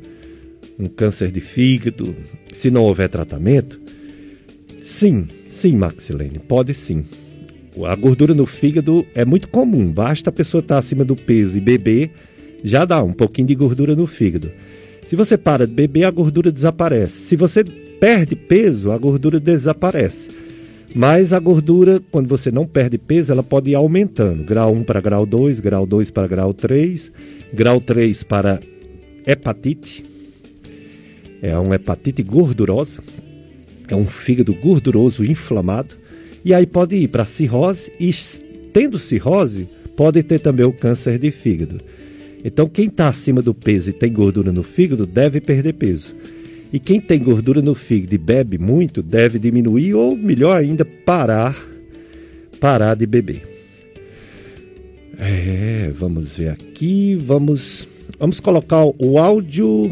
um câncer de fígado, se não houver tratamento? Sim, sim, Maxilene, pode sim. A gordura no fígado é muito comum, basta a pessoa estar acima do peso e beber, já dá um pouquinho de gordura no fígado. Se você para de beber, a gordura desaparece. Se você perde peso, a gordura desaparece. Mas a gordura, quando você não perde peso, ela pode ir aumentando. Grau 1 para grau 2, grau 2 para grau 3, grau 3 para hepatite. É uma hepatite gordurosa. É um fígado gorduroso inflamado. E aí pode ir para cirrose e tendo cirrose, pode ter também o câncer de fígado. Então quem está acima do peso e tem gordura no fígado deve perder peso. E quem tem gordura no fígado e bebe muito deve diminuir ou, melhor ainda, parar, parar de beber. É, vamos ver aqui, vamos, vamos colocar o áudio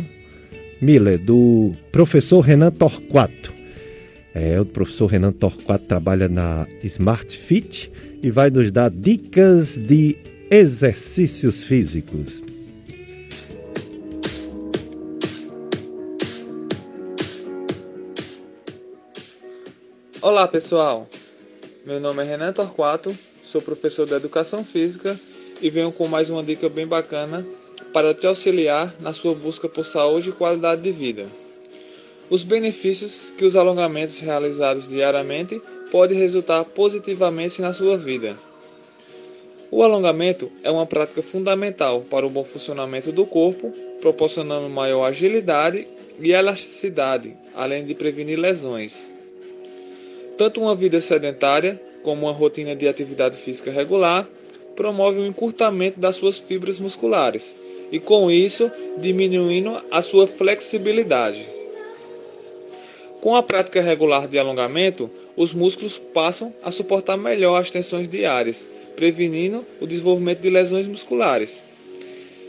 Miller do professor Renan Torquato. É, o professor Renan Torquato trabalha na Smart Fit e vai nos dar dicas de exercícios físicos. Olá pessoal, meu nome é Renan Torquato, sou professor de Educação Física e venho com mais uma dica bem bacana para te auxiliar na sua busca por saúde e qualidade de vida. Os benefícios que os alongamentos realizados diariamente podem resultar positivamente na sua vida. O alongamento é uma prática fundamental para o bom funcionamento do corpo, proporcionando maior agilidade e elasticidade, além de prevenir lesões. Tanto uma vida sedentária como uma rotina de atividade física regular promove o um encurtamento das suas fibras musculares e, com isso, diminuindo a sua flexibilidade. Com a prática regular de alongamento, os músculos passam a suportar melhor as tensões diárias, prevenindo o desenvolvimento de lesões musculares.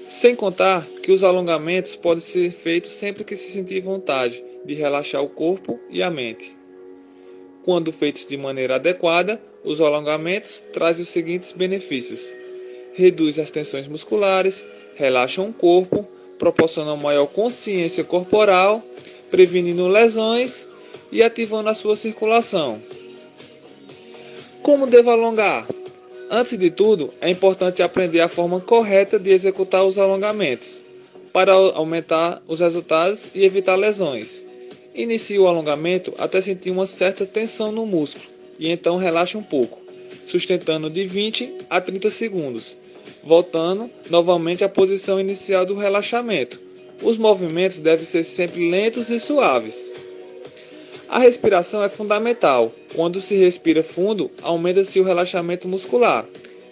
Sem contar que os alongamentos podem ser feitos sempre que se sentir vontade de relaxar o corpo e a mente. Quando feitos de maneira adequada, os alongamentos trazem os seguintes benefícios: reduz as tensões musculares, relaxam o corpo, proporcionam maior consciência corporal, prevenindo lesões e ativando a sua circulação. Como devo alongar? Antes de tudo, é importante aprender a forma correta de executar os alongamentos, para aumentar os resultados e evitar lesões. Inicie o alongamento até sentir uma certa tensão no músculo e então relaxe um pouco, sustentando de 20 a 30 segundos, voltando novamente à posição inicial do relaxamento. Os movimentos devem ser sempre lentos e suaves. A respiração é fundamental. Quando se respira fundo, aumenta-se o relaxamento muscular.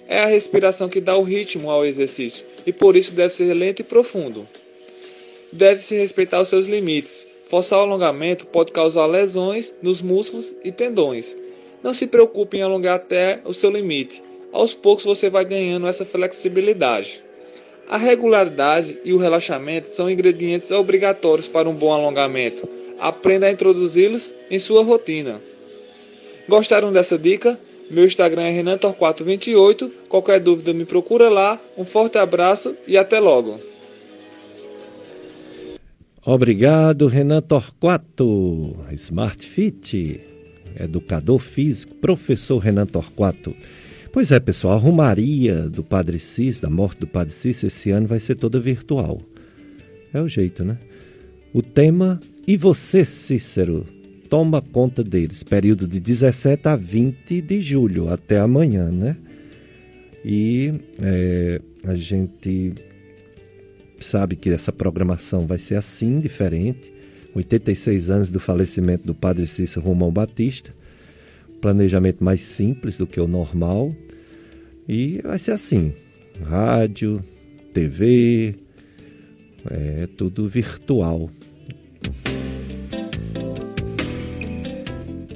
É a respiração que dá o ritmo ao exercício e por isso deve ser lento e profundo. Deve-se respeitar os seus limites. Forçar o alongamento pode causar lesões nos músculos e tendões. Não se preocupe em alongar até o seu limite. Aos poucos você vai ganhando essa flexibilidade. A regularidade e o relaxamento são ingredientes obrigatórios para um bom alongamento. Aprenda a introduzi-los em sua rotina. Gostaram dessa dica? Meu Instagram é renantor428. Qualquer dúvida me procura lá. Um forte abraço e até logo. Obrigado, Renan Torquato, Smart Fit, educador físico, professor Renan Torquato. Pois é, pessoal, a rumaria do Padre Cis, da morte do Padre Cis, esse ano vai ser toda virtual. É o jeito, né? O tema, e você, Cícero, toma conta deles, período de 17 a 20 de julho, até amanhã, né? E é, a gente sabe que essa programação vai ser assim, diferente. 86 anos do falecimento do padre Cícero Romão Batista. Planejamento mais simples do que o normal. E vai ser assim: rádio, TV, é tudo virtual.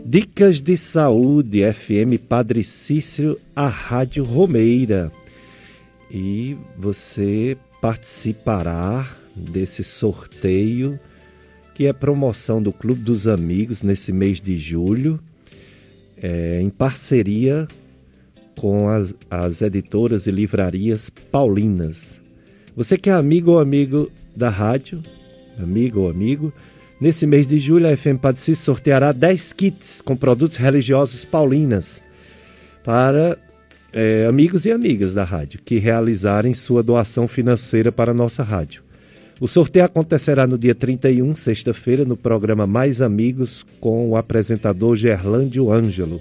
Dicas de Saúde, FM Padre Cícero, a Rádio Romeira. E você participará desse sorteio que é promoção do Clube dos Amigos nesse mês de julho, é, em parceria com as, as editoras e livrarias paulinas. Você que é amigo ou amigo da rádio, amigo ou amigo, nesse mês de julho a FM Padre sorteará 10 kits com produtos religiosos paulinas para é, amigos e amigas da rádio que realizarem sua doação financeira para a nossa rádio. O sorteio acontecerá no dia 31, sexta-feira, no programa Mais Amigos, com o apresentador Gerlândio Ângelo.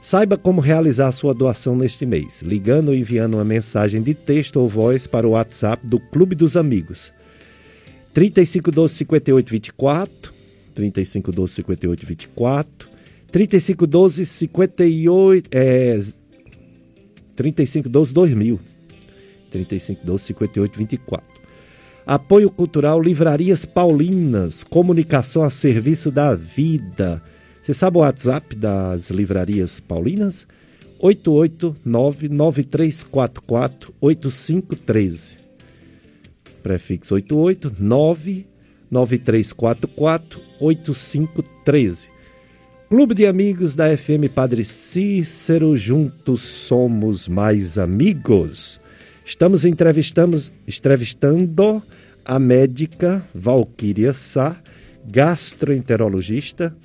Saiba como realizar sua doação neste mês, ligando ou enviando uma mensagem de texto ou voz para o WhatsApp do Clube dos Amigos. 3512 5824, 3512 5824, 3512 58, é, 3512 2000. 3512 5824. Apoio Cultural Livrarias Paulinas, comunicação a serviço da vida. Você sabe o WhatsApp das Livrarias Paulinas? 889-9344-8513. Prefixo 889-9344-8513. Clube de Amigos da FM Padre Cícero, juntos somos mais amigos. Estamos entrevistamos, entrevistando a médica Valquíria Sá, gastroenterologista,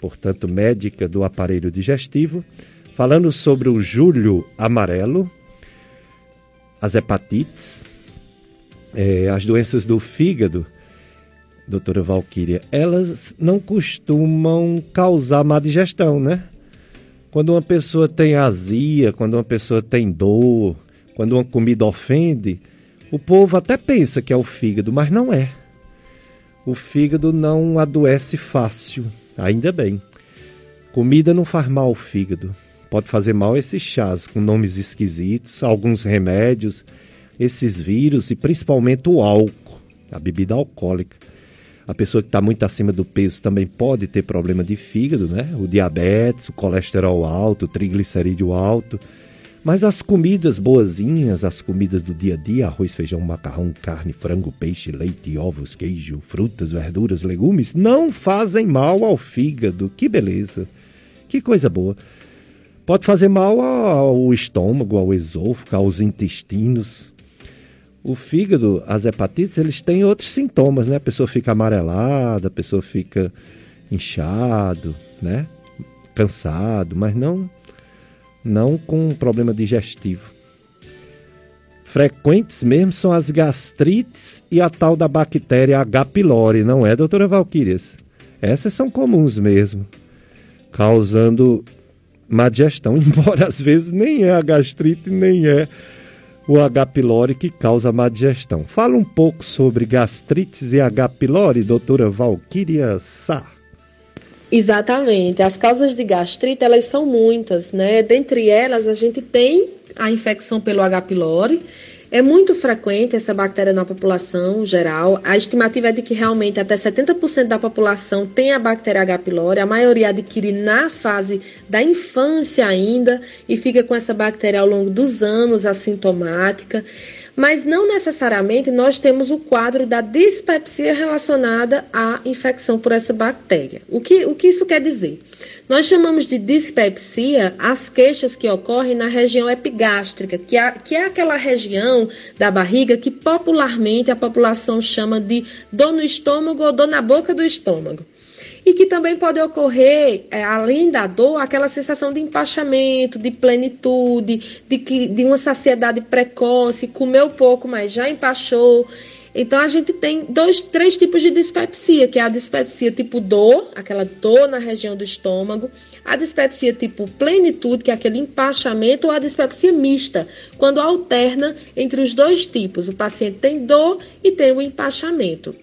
portanto médica do aparelho digestivo, falando sobre o julho amarelo, as hepatites, é, as doenças do fígado doutora Valquíria, elas não costumam causar má digestão, né? Quando uma pessoa tem azia, quando uma pessoa tem dor, quando uma comida ofende, o povo até pensa que é o fígado, mas não é. O fígado não adoece fácil, ainda bem. Comida não faz mal ao fígado. Pode fazer mal esses chás com nomes esquisitos, alguns remédios, esses vírus e principalmente o álcool, a bebida alcoólica. A pessoa que está muito acima do peso também pode ter problema de fígado, né? O diabetes, o colesterol alto, o triglicerídeo alto. Mas as comidas boazinhas, as comidas do dia a dia, arroz, feijão, macarrão, carne, frango, peixe, leite, ovos, queijo, frutas, verduras, legumes, não fazem mal ao fígado. Que beleza! Que coisa boa! Pode fazer mal ao estômago, ao esôfago, aos intestinos. O fígado, as hepatites, eles têm outros sintomas, né? A pessoa fica amarelada, a pessoa fica inchado, né? Cansado, mas não não com problema digestivo. Frequentes mesmo são as gastrites e a tal da bactéria H. pylori, não é, doutora Valquírias? Essas são comuns mesmo, causando má digestão, [laughs] embora às vezes nem é a gastrite, nem é o H. pylori que causa má digestão. Fala um pouco sobre gastrites e H. pylori, doutora Valquíria Sá. Exatamente. As causas de gastrite, elas são muitas, né? Dentre elas, a gente tem a infecção pelo H. pylori, é muito frequente essa bactéria na população geral. A estimativa é de que realmente até 70% da população tem a bactéria H. pylori. A maioria adquire na fase da infância ainda e fica com essa bactéria ao longo dos anos assintomática mas não necessariamente nós temos o quadro da dispepsia relacionada à infecção por essa bactéria. O que, o que isso quer dizer? Nós chamamos de dispepsia as queixas que ocorrem na região epigástrica, que é, que é aquela região da barriga que popularmente a população chama de dor no estômago ou dor na boca do estômago e que também pode ocorrer, é, além da dor, aquela sensação de empachamento, de plenitude, de, que, de uma saciedade precoce, comeu pouco, mas já empachou. Então a gente tem dois, três tipos de dispepsia, que é a dispepsia tipo dor, aquela dor na região do estômago, a dispepsia tipo plenitude, que é aquele empachamento, ou a dispepsia mista, quando alterna entre os dois tipos. O paciente tem dor e tem o empachamento.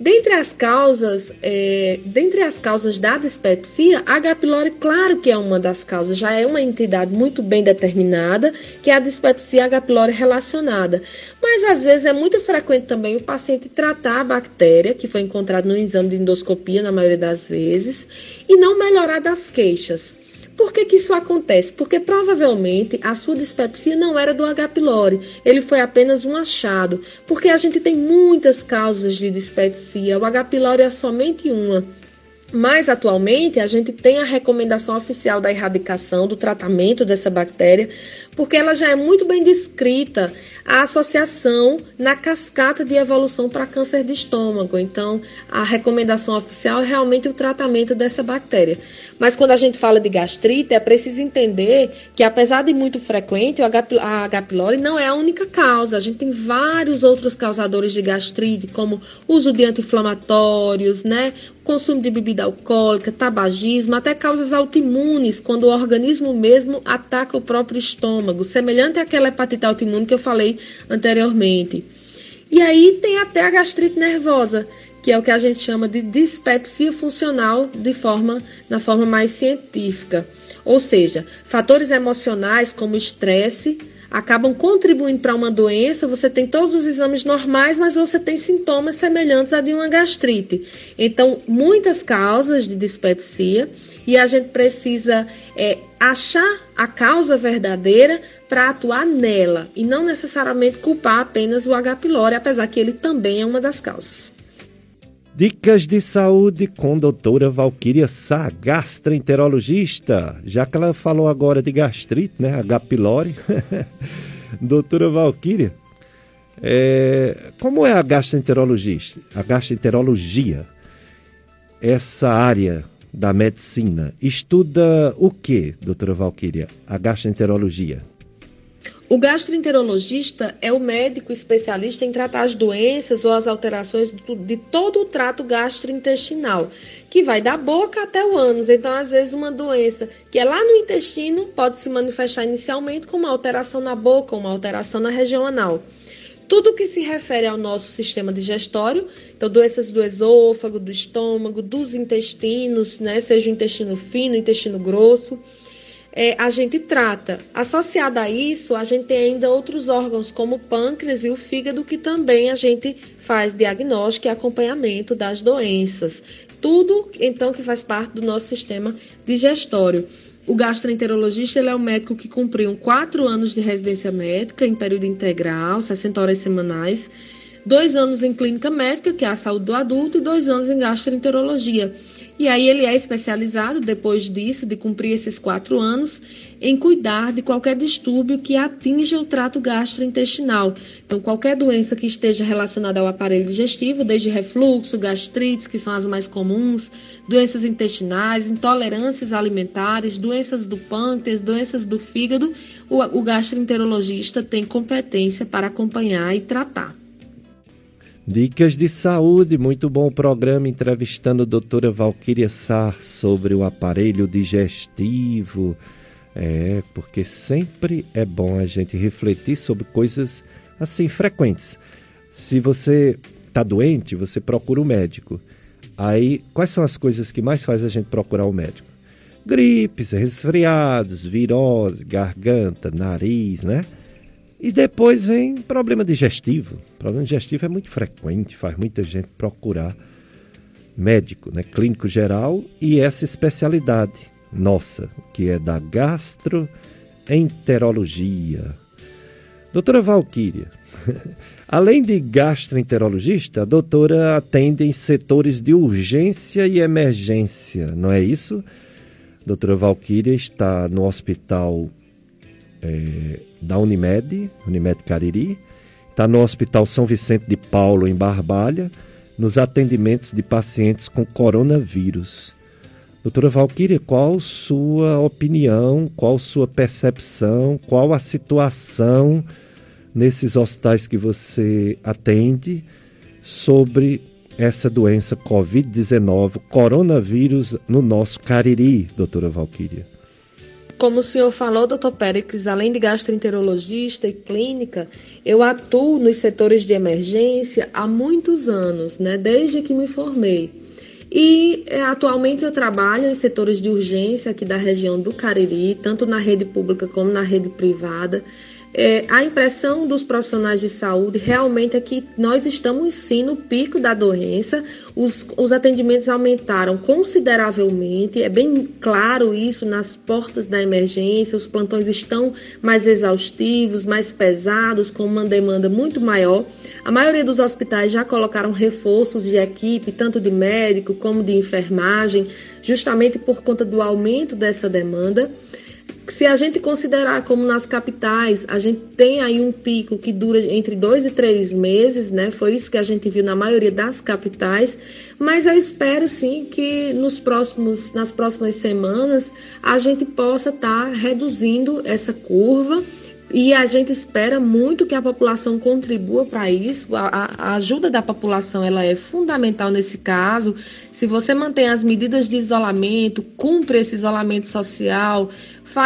Dentre as causas, é, dentre as causas da dispepsia, a H. pylori, claro que é uma das causas, já é uma entidade muito bem determinada, que é a dispepsia H. pylori relacionada. Mas às vezes é muito frequente também o paciente tratar a bactéria, que foi encontrada no exame de endoscopia, na maioria das vezes, e não melhorar das queixas. Por que, que isso acontece? Porque provavelmente a sua dispepsia não era do H. pylori, ele foi apenas um achado. Porque a gente tem muitas causas de dispepsia, o H. pylori é somente uma. Mas atualmente a gente tem a recomendação oficial da erradicação, do tratamento dessa bactéria, porque ela já é muito bem descrita a associação na cascata de evolução para câncer de estômago. Então, a recomendação oficial é realmente o tratamento dessa bactéria. Mas quando a gente fala de gastrite, é preciso entender que, apesar de muito frequente, a H. pylori não é a única causa. A gente tem vários outros causadores de gastrite, como uso de anti-inflamatórios, né? Consumo de bebida alcoólica, tabagismo, até causas autoimunes, quando o organismo mesmo ataca o próprio estômago, semelhante àquela hepatite autoimune que eu falei anteriormente. E aí tem até a gastrite nervosa, que é o que a gente chama de dispepsia funcional de forma, na forma mais científica. Ou seja, fatores emocionais como estresse, acabam contribuindo para uma doença, você tem todos os exames normais, mas você tem sintomas semelhantes a de uma gastrite. Então, muitas causas de dispepsia e a gente precisa é, achar a causa verdadeira para atuar nela e não necessariamente culpar apenas o H. pylori, apesar que ele também é uma das causas. Dicas de saúde com doutora Valquíria Sá, gastroenterologista. Já que ela falou agora de gastrite, né? H. pylori. [laughs] doutora Valquíria, é, como é a gastroenterologista? A gastroenterologia, essa área da medicina, estuda o que, doutora Valquíria? A gastroenterologia? O gastroenterologista é o médico especialista em tratar as doenças ou as alterações de todo o trato gastrointestinal, que vai da boca até o ânus. Então, às vezes, uma doença que é lá no intestino pode se manifestar inicialmente como uma alteração na boca, uma alteração na região anal. Tudo que se refere ao nosso sistema digestório, então doenças do esôfago, do estômago, dos intestinos, né, seja o intestino fino, o intestino grosso, é, a gente trata. Associada a isso, a gente tem ainda outros órgãos, como o pâncreas e o fígado, que também a gente faz diagnóstico e acompanhamento das doenças. Tudo, então, que faz parte do nosso sistema digestório. O gastroenterologista ele é o médico que cumpriu quatro anos de residência médica em período integral, 60 horas semanais, dois anos em clínica médica, que é a saúde do adulto, e dois anos em gastroenterologia. E aí ele é especializado, depois disso, de cumprir esses quatro anos, em cuidar de qualquer distúrbio que atinja o trato gastrointestinal. Então, qualquer doença que esteja relacionada ao aparelho digestivo, desde refluxo, gastrites, que são as mais comuns, doenças intestinais, intolerâncias alimentares, doenças do pâncreas, doenças do fígado, o, o gastroenterologista tem competência para acompanhar e tratar. Dicas de saúde, muito bom programa entrevistando a doutora Valquíria Sar sobre o aparelho digestivo. É, porque sempre é bom a gente refletir sobre coisas assim frequentes. Se você está doente, você procura o um médico. Aí, quais são as coisas que mais faz a gente procurar o um médico? Gripes, resfriados, virose, garganta, nariz, né? E depois vem problema digestivo. Problema digestivo é muito frequente, faz muita gente procurar médico, né, clínico geral e essa especialidade nossa, que é da gastroenterologia. Doutora Valquíria, [laughs] além de gastroenterologista, a doutora atende em setores de urgência e emergência, não é isso? A doutora Valquíria está no hospital é, da Unimed, Unimed Cariri, está no Hospital São Vicente de Paulo, em Barbalha, nos atendimentos de pacientes com coronavírus. Doutora Valquíria, qual sua opinião, qual sua percepção, qual a situação nesses hospitais que você atende sobre essa doença Covid-19, coronavírus no nosso Cariri, doutora Valquíria? Como o senhor falou, doutor Péricles, além de gastroenterologista e clínica, eu atuo nos setores de emergência há muitos anos, né, desde que me formei. E é, atualmente eu trabalho em setores de urgência aqui da região do Cariri, tanto na rede pública como na rede privada. É, a impressão dos profissionais de saúde realmente é que nós estamos sim no pico da doença, os, os atendimentos aumentaram consideravelmente, é bem claro isso nas portas da emergência, os plantões estão mais exaustivos, mais pesados, com uma demanda muito maior. A maioria dos hospitais já colocaram reforços de equipe, tanto de médico como de enfermagem, justamente por conta do aumento dessa demanda se a gente considerar como nas capitais, a gente tem aí um pico que dura entre dois e três meses, né? Foi isso que a gente viu na maioria das capitais. Mas eu espero sim que nos próximos, nas próximas semanas a gente possa estar tá reduzindo essa curva e a gente espera muito que a população contribua para isso. A, a, ajuda da população ela é fundamental nesse caso. Se você mantém as medidas de isolamento, cumpre esse isolamento social,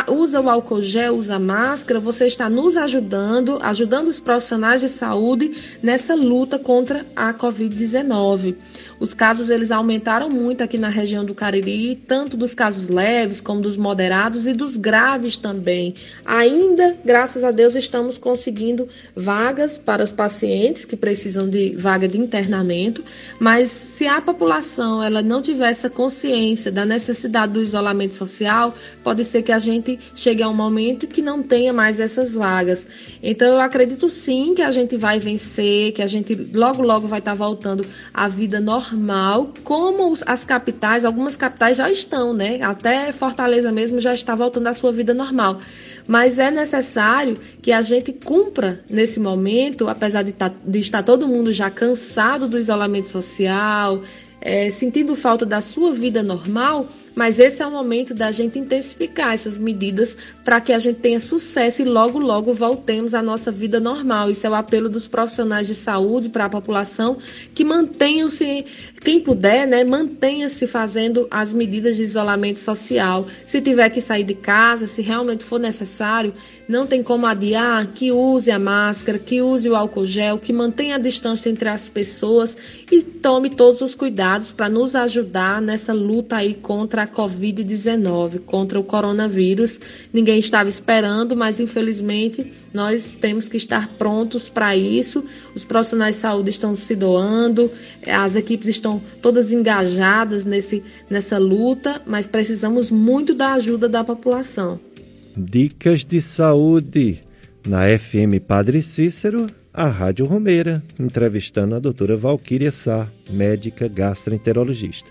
usa o álcool gel, usa máscara, você está nos ajudando, ajudando os profissionais de saúde nessa luta contra a Covid-19. Os casos eles aumentaram muito aqui na região do Cariri, tanto dos casos leves como dos moderados e dos graves também. Ainda, graças a Deus, estamos conseguindo vagas para os pacientes que precisam de vaga de internamento, mas se a população ela não tiver essa consciência da necessidade do isolamento social, pode ser que a gente chegue a um momento que não tenha mais essas vagas. Então eu acredito sim que a gente vai vencer, que a gente logo logo vai estar voltando à vida normal normal, como as capitais, algumas capitais já estão, né? Até Fortaleza mesmo já está voltando à sua vida normal. Mas é necessário que a gente cumpra nesse momento, apesar de, tá, de estar todo mundo já cansado do isolamento social, é, sentindo falta da sua vida normal, mas esse é o momento da gente intensificar essas medidas para que a gente tenha sucesso e logo, logo voltemos à nossa vida normal. Isso é o apelo dos profissionais de saúde para a população que mantenham-se, quem puder, né, mantenha-se fazendo as medidas de isolamento social. Se tiver que sair de casa, se realmente for necessário, não tem como adiar, que use a máscara, que use o álcool gel, que mantenha a distância entre as pessoas e tome todos os cuidados para nos ajudar nessa luta aí contra contra a Covid-19, contra o coronavírus. Ninguém estava esperando, mas infelizmente nós temos que estar prontos para isso. Os profissionais de saúde estão se doando, as equipes estão todas engajadas nesse, nessa luta, mas precisamos muito da ajuda da população. Dicas de saúde na FM Padre Cícero a Rádio Romeira, entrevistando a doutora Valquíria Sá, médica gastroenterologista.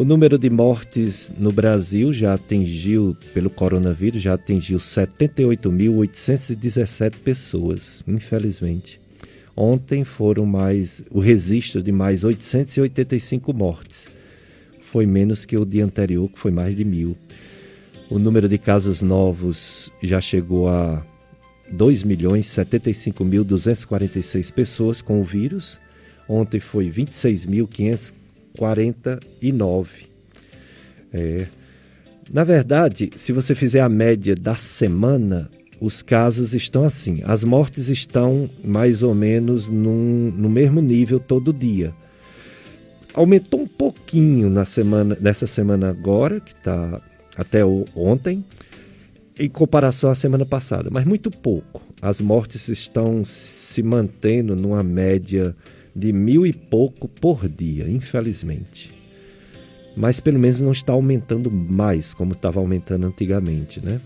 O número de mortes no Brasil já atingiu, pelo coronavírus, já atingiu 78.817 pessoas, infelizmente. Ontem foram mais, o registro de mais 885 mortes. Foi menos que o dia anterior, que foi mais de mil. O número de casos novos já chegou a 2.075.246 pessoas com o vírus. Ontem foi 26.549. É. Na verdade, se você fizer a média da semana, os casos estão assim. As mortes estão mais ou menos num, no mesmo nível todo dia. Aumentou um pouquinho na semana, nessa semana agora, que está até o, ontem, em comparação à semana passada, mas muito pouco. As mortes estão se mantendo numa média de mil e pouco por dia, infelizmente. Mas pelo menos não está aumentando mais como estava aumentando antigamente, né?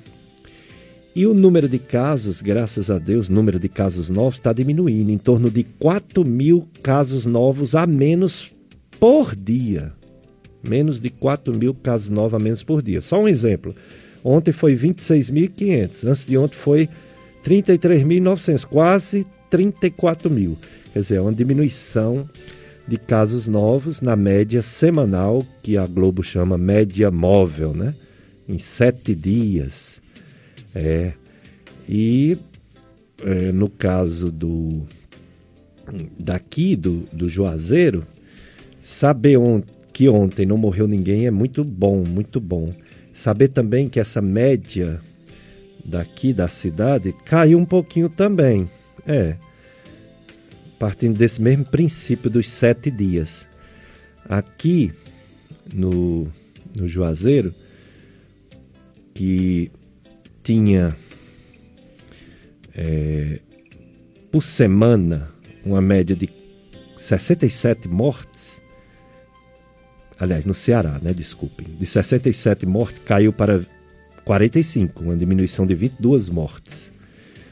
E o número de casos, graças a Deus, o número de casos novos está diminuindo, em torno de 4 mil casos novos a menos por dia. Menos de 4 mil casos novos a menos por dia. Só um exemplo. Ontem foi 26.500. Antes de ontem foi 33.900, quase 34 mil. Quer dizer, é uma diminuição de casos novos na média semanal, que a Globo chama média móvel, né? Em sete dias. É. E é, no caso do daqui, do, do Juazeiro, saber on, que ontem não morreu ninguém é muito bom, muito bom. Saber também que essa média daqui da cidade caiu um pouquinho também. É. Partindo desse mesmo princípio dos sete dias. Aqui no, no Juazeiro, que tinha é, por semana uma média de 67 mortes, aliás, no Ceará, né? Desculpem. De 67 mortes caiu para 45, uma diminuição de 22 mortes.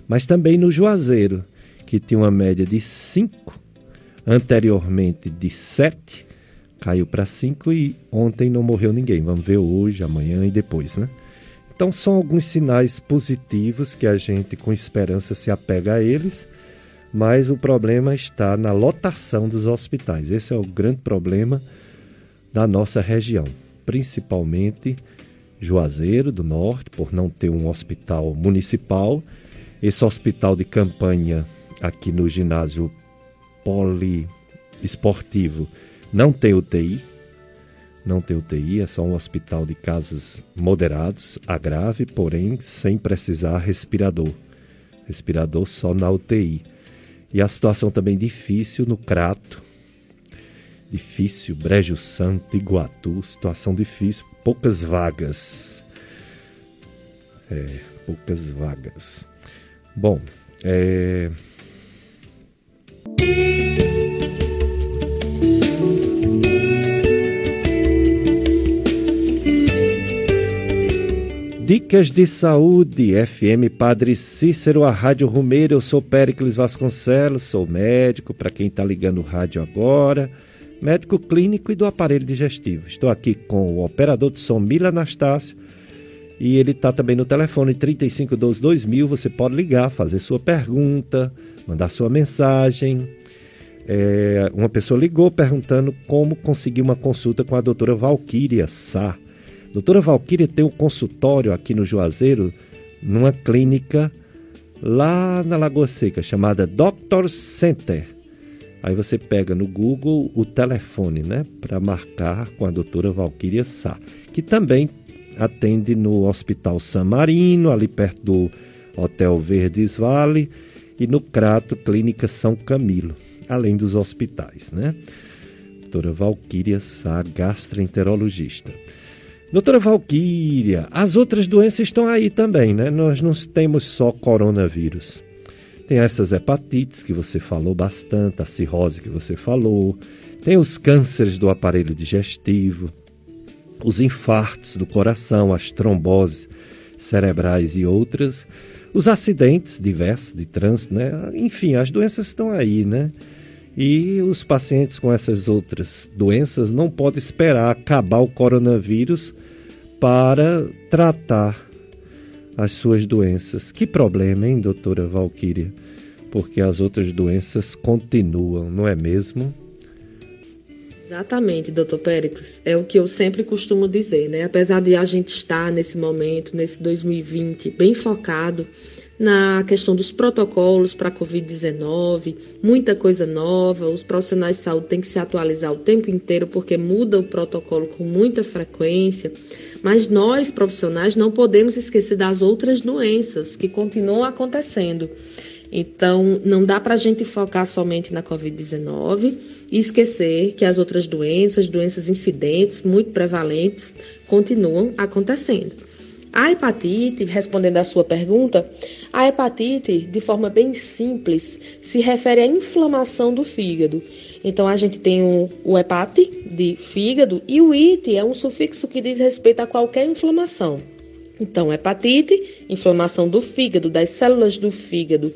Mas também no Juazeiro, que tinha uma média de 5, anteriormente de 7, caiu para 5 e ontem não morreu ninguém. Vamos ver hoje, amanhã e depois, né? Então são alguns sinais positivos que a gente com esperança se apega a eles, mas o problema está na lotação dos hospitais. Esse é o grande problema da nossa região, principalmente Juazeiro do Norte, por não ter um hospital municipal. Esse hospital de campanha aqui no ginásio poliesportivo não tem UTI, não tem UTI, é só um hospital de casos moderados a grave, porém sem precisar respirador. Respirador só na UTI. E a situação também difícil no Crato, difícil, Brejo Santo, Iguatu, situação difícil, poucas vagas. É, poucas vagas. Bom, é... Dicas de Saúde, FM Padre Cícero, a Rádio Rumeira. Eu sou Péricles Vasconcelos, sou médico, para quem está ligando o rádio agora médico clínico e do aparelho digestivo. Estou aqui com o operador de som Mila Anastácio e ele está também no telefone 3512 2000. Você pode ligar, fazer sua pergunta, mandar sua mensagem. É, uma pessoa ligou perguntando como conseguir uma consulta com a doutora Valquíria Sá. Doutora Valquíria tem um consultório aqui no Juazeiro, numa clínica lá na Lagoa Seca, chamada Doctor Center. Aí você pega no Google o telefone, né, para marcar com a doutora Valquíria Sá, que também atende no Hospital San Marino, ali perto do Hotel Verdes Vale, e no Crato Clínica São Camilo, além dos hospitais, né? Doutora Valquíria Sá, gastroenterologista. Doutora Valquíria, as outras doenças estão aí também, né? Nós não temos só coronavírus. Tem essas hepatites que você falou bastante, a cirrose que você falou, tem os cânceres do aparelho digestivo, os infartos do coração, as tromboses cerebrais e outras, os acidentes diversos de trânsito, né? Enfim, as doenças estão aí, né? E os pacientes com essas outras doenças não podem esperar acabar o coronavírus para tratar as suas doenças. Que problema, hein, doutora Valquíria? Porque as outras doenças continuam, não é mesmo? Exatamente, doutor Péricles. É o que eu sempre costumo dizer, né? Apesar de a gente estar nesse momento, nesse 2020, bem focado na questão dos protocolos para a Covid-19, muita coisa nova, os profissionais de saúde têm que se atualizar o tempo inteiro porque muda o protocolo com muita frequência, mas nós profissionais não podemos esquecer das outras doenças que continuam acontecendo. Então, não dá para a gente focar somente na Covid-19 e esquecer que as outras doenças, doenças incidentes, muito prevalentes, continuam acontecendo. A hepatite, respondendo à sua pergunta, a hepatite, de forma bem simples, se refere à inflamação do fígado. Então, a gente tem o, o hepate, de fígado, e o ite é um sufixo que diz respeito a qualquer inflamação. Então, hepatite, inflamação do fígado, das células do fígado.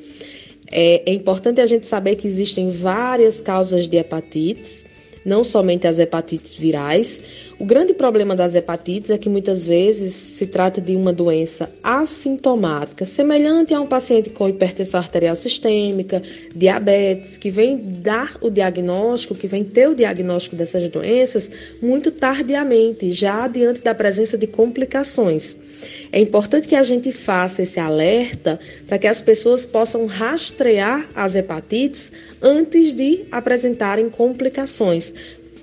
É, é importante a gente saber que existem várias causas de hepatites não somente as hepatites virais. O grande problema das hepatites é que muitas vezes se trata de uma doença assintomática, semelhante a um paciente com hipertensão arterial sistêmica, diabetes, que vem dar o diagnóstico, que vem ter o diagnóstico dessas doenças muito tardiamente, já diante da presença de complicações. É importante que a gente faça esse alerta para que as pessoas possam rastrear as hepatites antes de apresentarem complicações,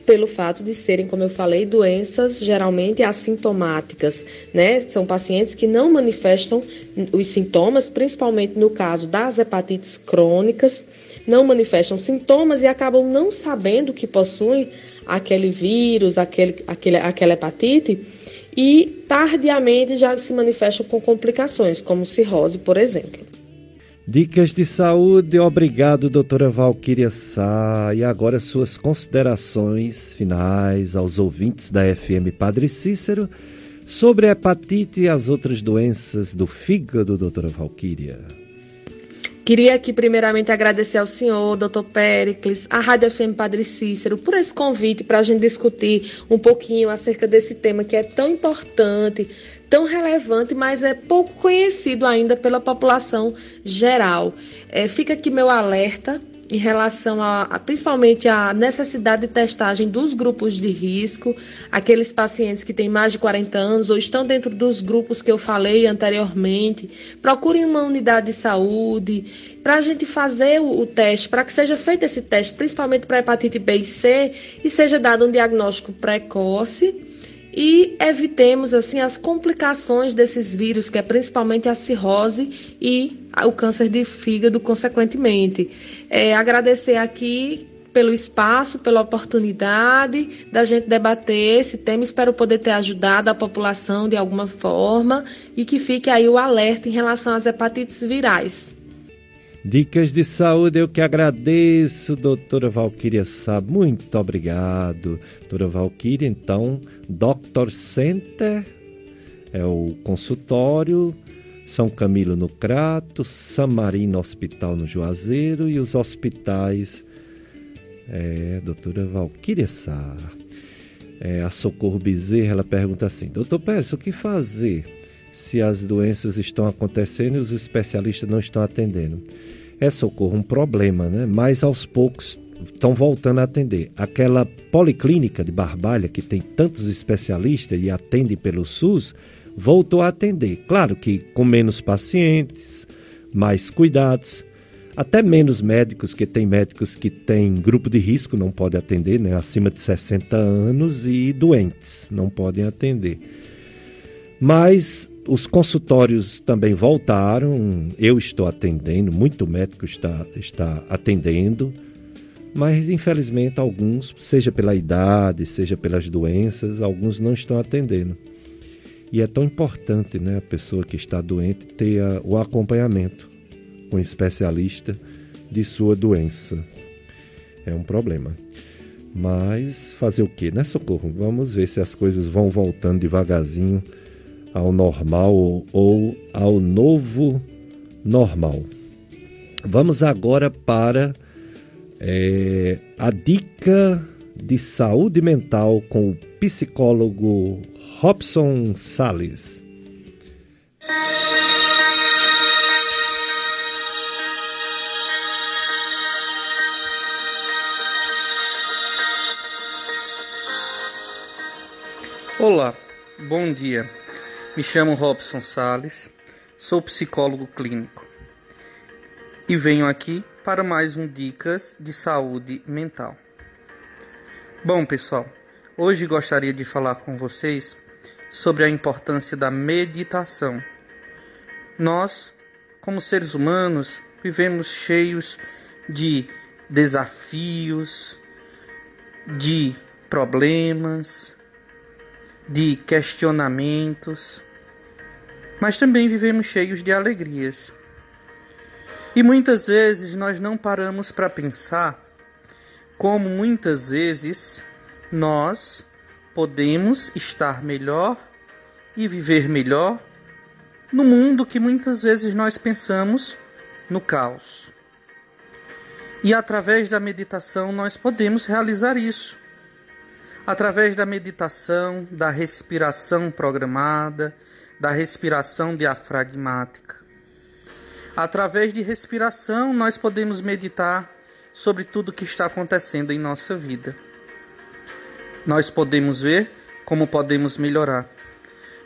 pelo fato de serem, como eu falei, doenças geralmente assintomáticas, né? São pacientes que não manifestam os sintomas, principalmente no caso das hepatites crônicas, não manifestam sintomas e acabam não sabendo que possuem aquele vírus, aquele, aquele, aquela hepatite e tardiamente já se manifestam com complicações, como cirrose, por exemplo. Dicas de saúde, obrigado, doutora Valquíria Sá. E agora suas considerações finais aos ouvintes da FM Padre Cícero sobre a hepatite e as outras doenças do fígado, doutora Valquíria. Queria aqui primeiramente agradecer ao senhor, doutor Pericles, à Rádio FM Padre Cícero, por esse convite para a gente discutir um pouquinho acerca desse tema que é tão importante, tão relevante, mas é pouco conhecido ainda pela população geral. É, fica aqui meu alerta em relação a, a, principalmente à necessidade de testagem dos grupos de risco, aqueles pacientes que têm mais de 40 anos ou estão dentro dos grupos que eu falei anteriormente, procurem uma unidade de saúde para a gente fazer o, o teste, para que seja feito esse teste, principalmente para hepatite B e C, e seja dado um diagnóstico precoce. E evitemos assim as complicações desses vírus, que é principalmente a cirrose e o câncer de fígado, consequentemente. É, agradecer aqui pelo espaço, pela oportunidade da gente debater esse tema. Espero poder ter ajudado a população de alguma forma e que fique aí o alerta em relação às hepatites virais. Dicas de saúde, eu que agradeço, doutora Valquíria Sá. Muito obrigado, doutora Valquíria. Então, Doctor Center é o consultório, São Camilo no Crato, San Marino Hospital no Juazeiro e os hospitais, é, doutora Valquíria Sá. É, a Socorro Bezerra, ela pergunta assim, doutor Pérez, o que fazer se as doenças estão acontecendo e os especialistas não estão atendendo? é socorro um problema, né? Mas aos poucos estão voltando a atender. Aquela policlínica de Barbalha, que tem tantos especialistas e atende pelo SUS, voltou a atender. Claro que com menos pacientes, mais cuidados, até menos médicos, que tem médicos que têm grupo de risco, não podem atender, né? acima de 60 anos, e doentes, não podem atender. Mas os consultórios também voltaram, eu estou atendendo, muito médico está, está atendendo, mas infelizmente alguns, seja pela idade, seja pelas doenças, alguns não estão atendendo. E é tão importante né, a pessoa que está doente ter a, o acompanhamento com um especialista de sua doença. É um problema. Mas fazer o que, né, Socorro? Vamos ver se as coisas vão voltando devagarzinho ao normal ou ao novo normal. Vamos agora para é, a dica de saúde mental com o psicólogo Robson Sales. Olá, bom dia. Me chamo Robson Sales, sou psicólogo clínico e venho aqui para mais um Dicas de Saúde Mental. Bom, pessoal, hoje gostaria de falar com vocês sobre a importância da meditação. Nós, como seres humanos, vivemos cheios de desafios, de problemas, de questionamentos, mas também vivemos cheios de alegrias. E muitas vezes nós não paramos para pensar como muitas vezes nós podemos estar melhor e viver melhor no mundo que muitas vezes nós pensamos no caos. E através da meditação nós podemos realizar isso através da meditação, da respiração programada, da respiração diafragmática. Através de respiração, nós podemos meditar sobre tudo o que está acontecendo em nossa vida. Nós podemos ver como podemos melhorar.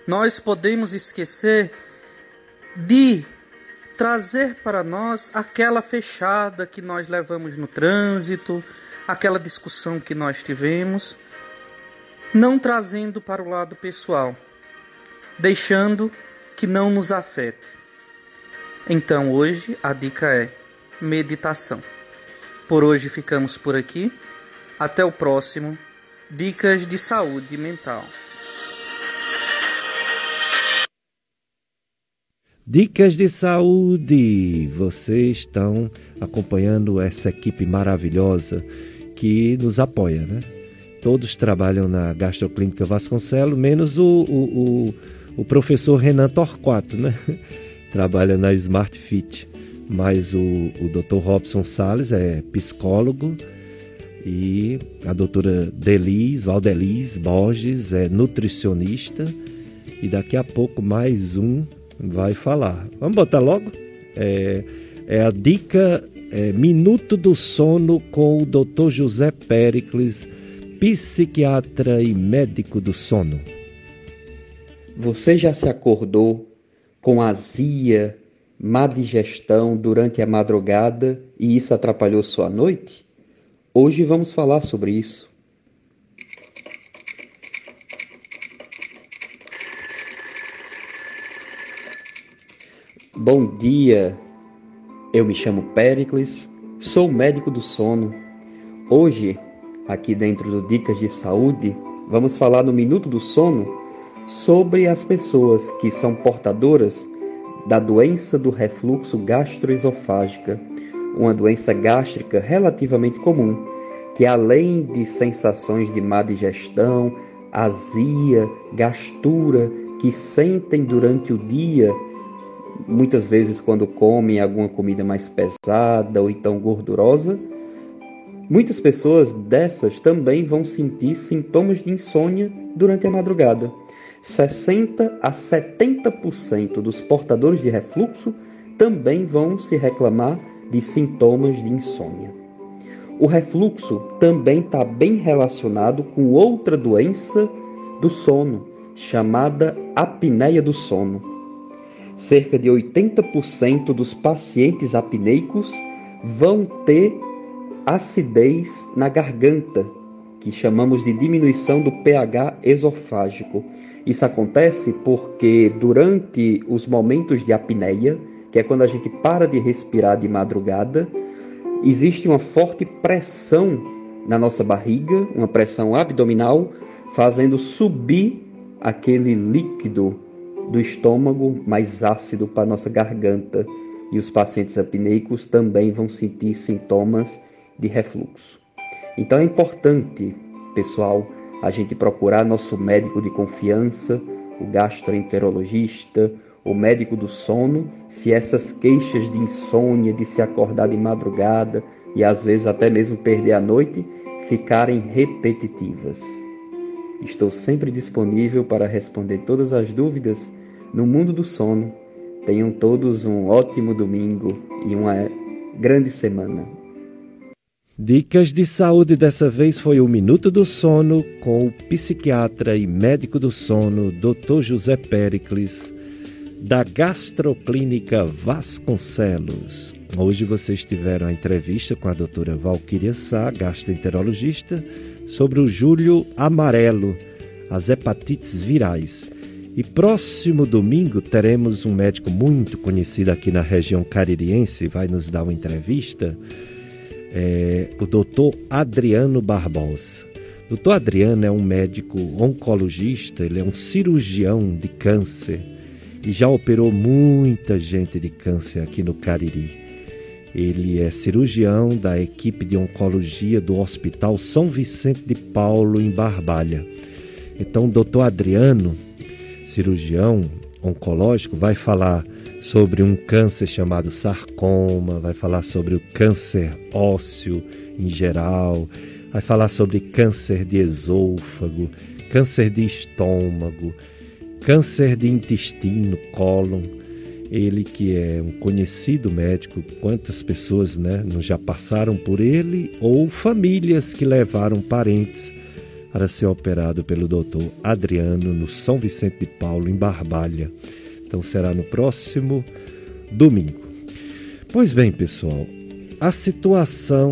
Nós podemos esquecer de trazer para nós aquela fechada que nós levamos no trânsito, aquela discussão que nós tivemos não trazendo para o lado pessoal, deixando que não nos afete. Então hoje a dica é meditação. Por hoje ficamos por aqui. Até o próximo Dicas de Saúde Mental. Dicas de saúde! Vocês estão acompanhando essa equipe maravilhosa que nos apoia, né? todos trabalham na Gastroclínica Vasconcelos, menos o, o, o, o professor Renan Torquato, né? [laughs] Trabalha na Smart Fit. Mas o, o Dr. Robson Sales é psicólogo e a doutora Delis, Valdelis Borges é nutricionista e daqui a pouco mais um vai falar. Vamos botar logo? É, é a dica é, Minuto do Sono com o Dr. José Pericles psiquiatra e médico do sono. Você já se acordou com azia, má digestão durante a madrugada e isso atrapalhou sua noite? Hoje vamos falar sobre isso. Bom dia, eu me chamo Pericles, sou médico do sono. Hoje aqui dentro do Dicas de Saúde, vamos falar no Minuto do Sono sobre as pessoas que são portadoras da doença do refluxo gastroesofágica, uma doença gástrica relativamente comum, que além de sensações de má digestão, azia, gastura que sentem durante o dia, muitas vezes quando comem alguma comida mais pesada ou então gordurosa, Muitas pessoas dessas também vão sentir sintomas de insônia durante a madrugada. 60 a 70% dos portadores de refluxo também vão se reclamar de sintomas de insônia. O refluxo também está bem relacionado com outra doença do sono, chamada apneia do sono. Cerca de 80% dos pacientes apneicos vão ter acidez na garganta, que chamamos de diminuição do pH esofágico. Isso acontece porque durante os momentos de apneia, que é quando a gente para de respirar de madrugada, existe uma forte pressão na nossa barriga, uma pressão abdominal, fazendo subir aquele líquido do estômago mais ácido para a nossa garganta. E os pacientes apneicos também vão sentir sintomas de refluxo. Então é importante, pessoal, a gente procurar nosso médico de confiança, o gastroenterologista o médico do sono, se essas queixas de insônia, de se acordar de madrugada e às vezes até mesmo perder a noite, ficarem repetitivas. Estou sempre disponível para responder todas as dúvidas no mundo do sono. Tenham todos um ótimo domingo e uma grande semana. Dicas de saúde dessa vez foi o Minuto do Sono com o psiquiatra e médico do sono, Dr. José Pericles, da Gastroclínica Vasconcelos. Hoje vocês tiveram a entrevista com a doutora Valquíria Sá, gastroenterologista, sobre o julho amarelo, as hepatites virais. E próximo domingo teremos um médico muito conhecido aqui na região caririense, vai nos dar uma entrevista é, o doutor Adriano Barbosa. Doutor Adriano é um médico oncologista, ele é um cirurgião de câncer e já operou muita gente de câncer aqui no Cariri. Ele é cirurgião da equipe de oncologia do Hospital São Vicente de Paulo, em Barbalha. Então, o doutor Adriano, cirurgião oncológico, vai falar sobre um câncer chamado sarcoma, vai falar sobre o câncer ósseo em geral, vai falar sobre câncer de esôfago, câncer de estômago, câncer de intestino, cólon. Ele que é um conhecido médico, quantas pessoas né, já passaram por ele ou famílias que levaram parentes para ser operado pelo doutor Adriano no São Vicente de Paulo, em Barbalha. Então será no próximo domingo. Pois bem, pessoal, a situação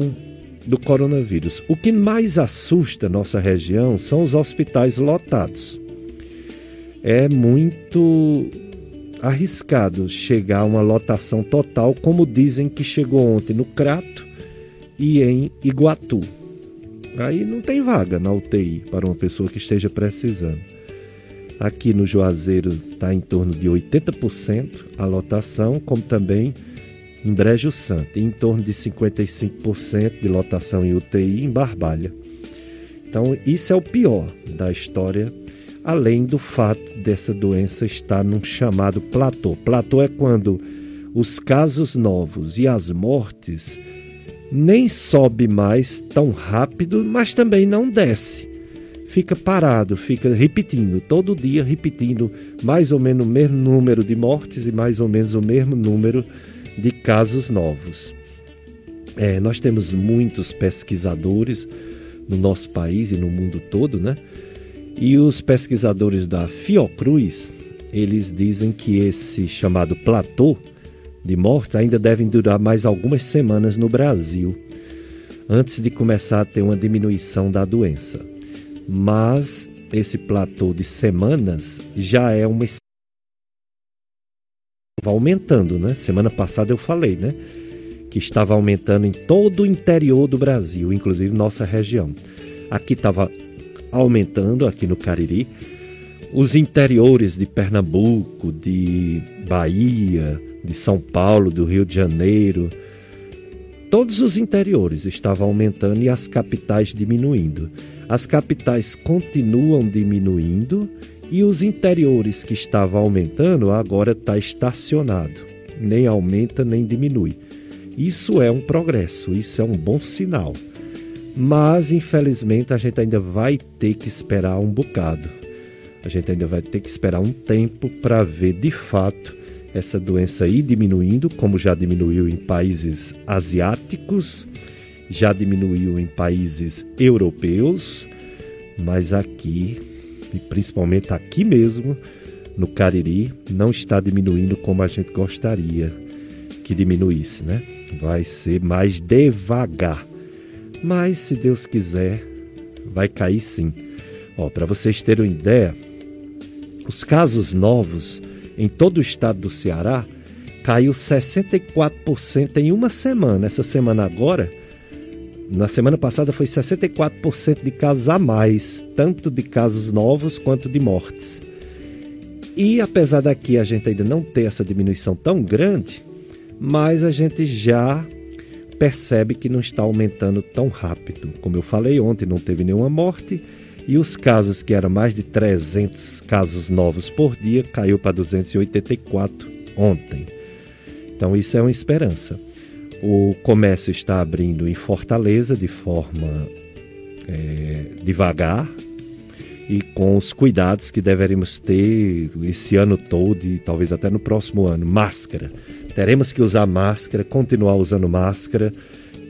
do coronavírus. O que mais assusta nossa região são os hospitais lotados. É muito arriscado chegar a uma lotação total, como dizem que chegou ontem no Crato e em Iguatu. Aí não tem vaga na UTI para uma pessoa que esteja precisando. Aqui no Juazeiro está em torno de 80% a lotação, como também em Brejo Santo, em torno de 55% de lotação em UTI em Barbalha. Então, isso é o pior da história, além do fato dessa doença estar num chamado platô. Platô é quando os casos novos e as mortes nem sobe mais tão rápido, mas também não desce fica parado, fica repetindo, todo dia repetindo mais ou menos o mesmo número de mortes e mais ou menos o mesmo número de casos novos. É, nós temos muitos pesquisadores no nosso país e no mundo todo, né? E os pesquisadores da Fiocruz, eles dizem que esse chamado platô de mortes ainda devem durar mais algumas semanas no Brasil, antes de começar a ter uma diminuição da doença mas esse platô de semanas já é uma aumentando, né? Semana passada eu falei, né? Que estava aumentando em todo o interior do Brasil, inclusive nossa região. Aqui estava aumentando, aqui no Cariri. Os interiores de Pernambuco, de Bahia, de São Paulo, do Rio de Janeiro, todos os interiores estavam aumentando e as capitais diminuindo. As capitais continuam diminuindo e os interiores que estavam aumentando agora está estacionado, nem aumenta nem diminui. Isso é um progresso, isso é um bom sinal. Mas infelizmente a gente ainda vai ter que esperar um bocado. A gente ainda vai ter que esperar um tempo para ver de fato essa doença ir diminuindo, como já diminuiu em países asiáticos já diminuiu em países europeus, mas aqui, e principalmente aqui mesmo, no Cariri, não está diminuindo como a gente gostaria que diminuísse, né? Vai ser mais devagar. Mas se Deus quiser, vai cair sim. Para vocês terem uma ideia, os casos novos em todo o estado do Ceará caiu 64% em uma semana. Essa semana agora, na semana passada foi 64% de casos a mais, tanto de casos novos quanto de mortes. E apesar daqui a gente ainda não ter essa diminuição tão grande, mas a gente já percebe que não está aumentando tão rápido. Como eu falei ontem, não teve nenhuma morte E os casos que eram mais de 300 casos novos por dia caiu para 284 ontem. Então isso é uma esperança. O comércio está abrindo em Fortaleza de forma é, devagar e com os cuidados que deveríamos ter esse ano todo e talvez até no próximo ano. Máscara. Teremos que usar máscara, continuar usando máscara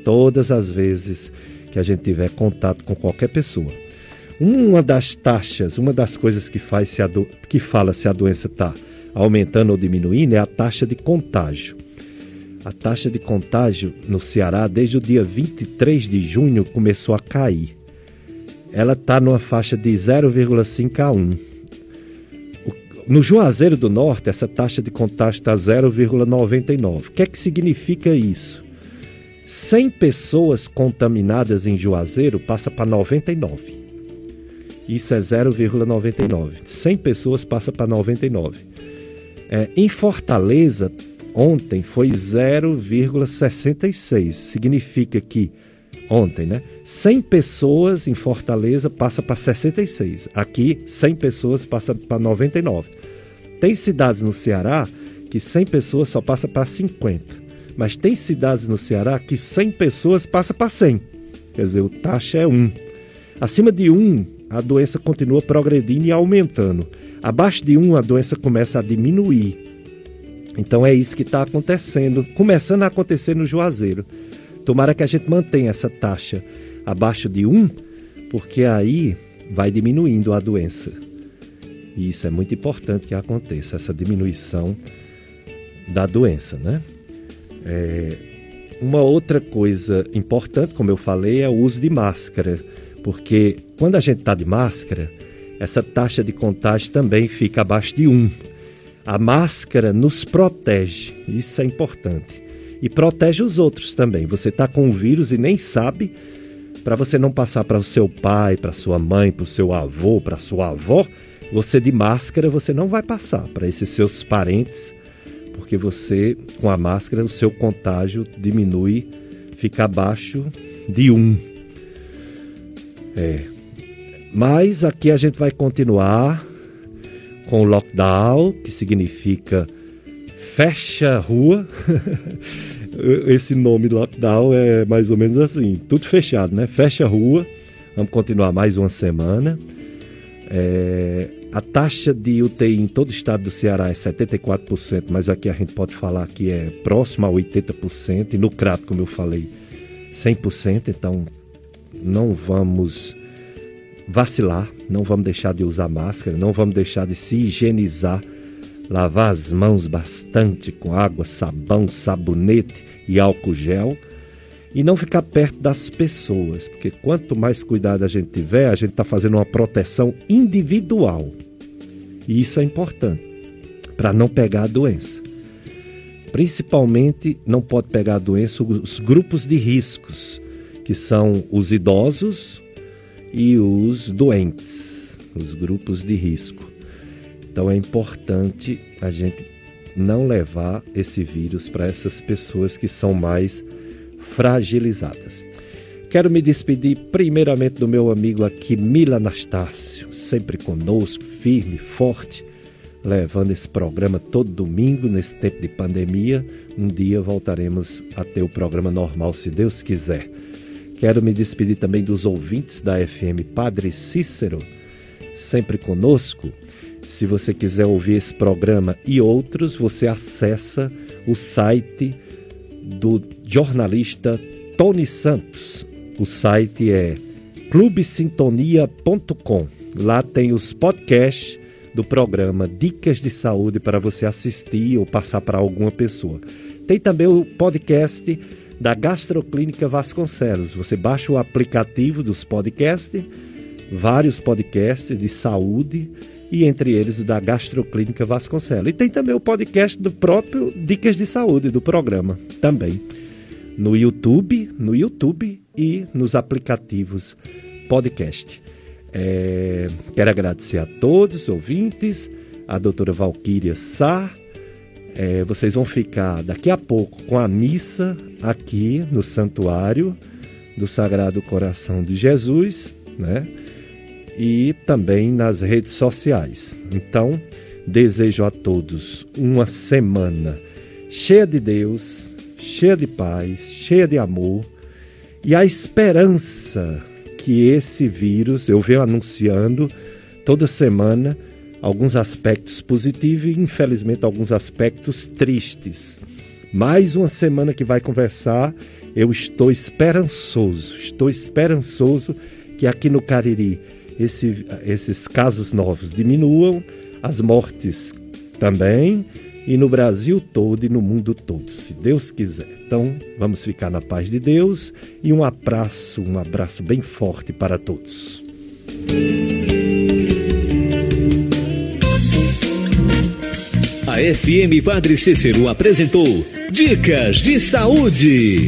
todas as vezes que a gente tiver contato com qualquer pessoa. Uma das taxas, uma das coisas que faz se do... que fala se a doença está aumentando ou diminuindo é a taxa de contágio. A taxa de contágio no Ceará, desde o dia 23 de junho, começou a cair. Ela está numa faixa de 0,5 a 1. No Juazeiro do Norte, essa taxa de contágio está 0,99. O que é que significa isso? 100 pessoas contaminadas em Juazeiro passa para 99. Isso é 0,99. 100 pessoas passa para 99. É, em Fortaleza, ontem foi 0,66. Significa que ontem, né? 100 pessoas em Fortaleza passa para 66. Aqui, 100 pessoas passa para 99. Tem cidades no Ceará que 100 pessoas só passa para 50. Mas tem cidades no Ceará que 100 pessoas passa para 100. Quer dizer, o taxa é 1. Acima de 1, a doença continua progredindo e aumentando. Abaixo de 1, a doença começa a diminuir. Então é isso que está acontecendo, começando a acontecer no Juazeiro. Tomara que a gente mantenha essa taxa abaixo de 1, porque aí vai diminuindo a doença. E isso é muito importante que aconteça, essa diminuição da doença, né? É, uma outra coisa importante, como eu falei, é o uso de máscara, porque quando a gente está de máscara, essa taxa de contágio também fica abaixo de 1. A máscara nos protege, isso é importante. E protege os outros também. Você está com o vírus e nem sabe, para você não passar para o seu pai, para sua mãe, para o seu avô, para sua avó, você de máscara você não vai passar para esses seus parentes, porque você, com a máscara, o seu contágio diminui, fica abaixo de 1. É, mas aqui a gente vai continuar com o lockdown, que significa fecha a rua. [laughs] Esse nome lockdown é mais ou menos assim, tudo fechado, né? Fecha a rua. Vamos continuar mais uma semana. É, a taxa de UTI em todo o estado do Ceará é 74%, mas aqui a gente pode falar que é próximo a 80%, e no Crato, como eu falei, 100%. Então não vamos vacilar, não vamos deixar de usar máscara, não vamos deixar de se higienizar, lavar as mãos bastante com água, sabão, sabonete e álcool gel e não ficar perto das pessoas, porque quanto mais cuidado a gente tiver, a gente está fazendo uma proteção individual. E isso é importante para não pegar a doença. Principalmente não pode pegar a doença os grupos de riscos, que são os idosos, e os doentes, os grupos de risco. Então é importante a gente não levar esse vírus para essas pessoas que são mais fragilizadas. Quero me despedir primeiramente do meu amigo aqui, Mila Anastácio, sempre conosco, firme, forte, levando esse programa todo domingo nesse tempo de pandemia. Um dia voltaremos a ter o programa normal, se Deus quiser. Quero me despedir também dos ouvintes da FM Padre Cícero, sempre conosco. Se você quiser ouvir esse programa e outros, você acessa o site do jornalista Tony Santos. O site é clubesintonia.com. Lá tem os podcasts do programa Dicas de Saúde para você assistir ou passar para alguma pessoa. Tem também o podcast da Gastroclínica Vasconcelos. Você baixa o aplicativo dos podcasts, vários podcasts de saúde e entre eles o da Gastroclínica Vasconcelos. E tem também o podcast do próprio Dicas de Saúde do programa também no YouTube, no YouTube e nos aplicativos podcast. É, quero agradecer a todos os ouvintes, a doutora Valquíria Sá, é, vocês vão ficar daqui a pouco com a missa aqui no santuário do Sagrado Coração de Jesus, né? E também nas redes sociais. Então, desejo a todos uma semana cheia de Deus, cheia de paz, cheia de amor e a esperança que esse vírus, eu venho anunciando toda semana alguns aspectos positivos e infelizmente alguns aspectos tristes. Mais uma semana que vai conversar, eu estou esperançoso, estou esperançoso que aqui no Cariri esse, esses casos novos diminuam, as mortes também, e no Brasil todo e no mundo todo, se Deus quiser. Então, vamos ficar na paz de Deus e um abraço, um abraço bem forte para todos. A FM Padre Cícero apresentou Dicas de Saúde.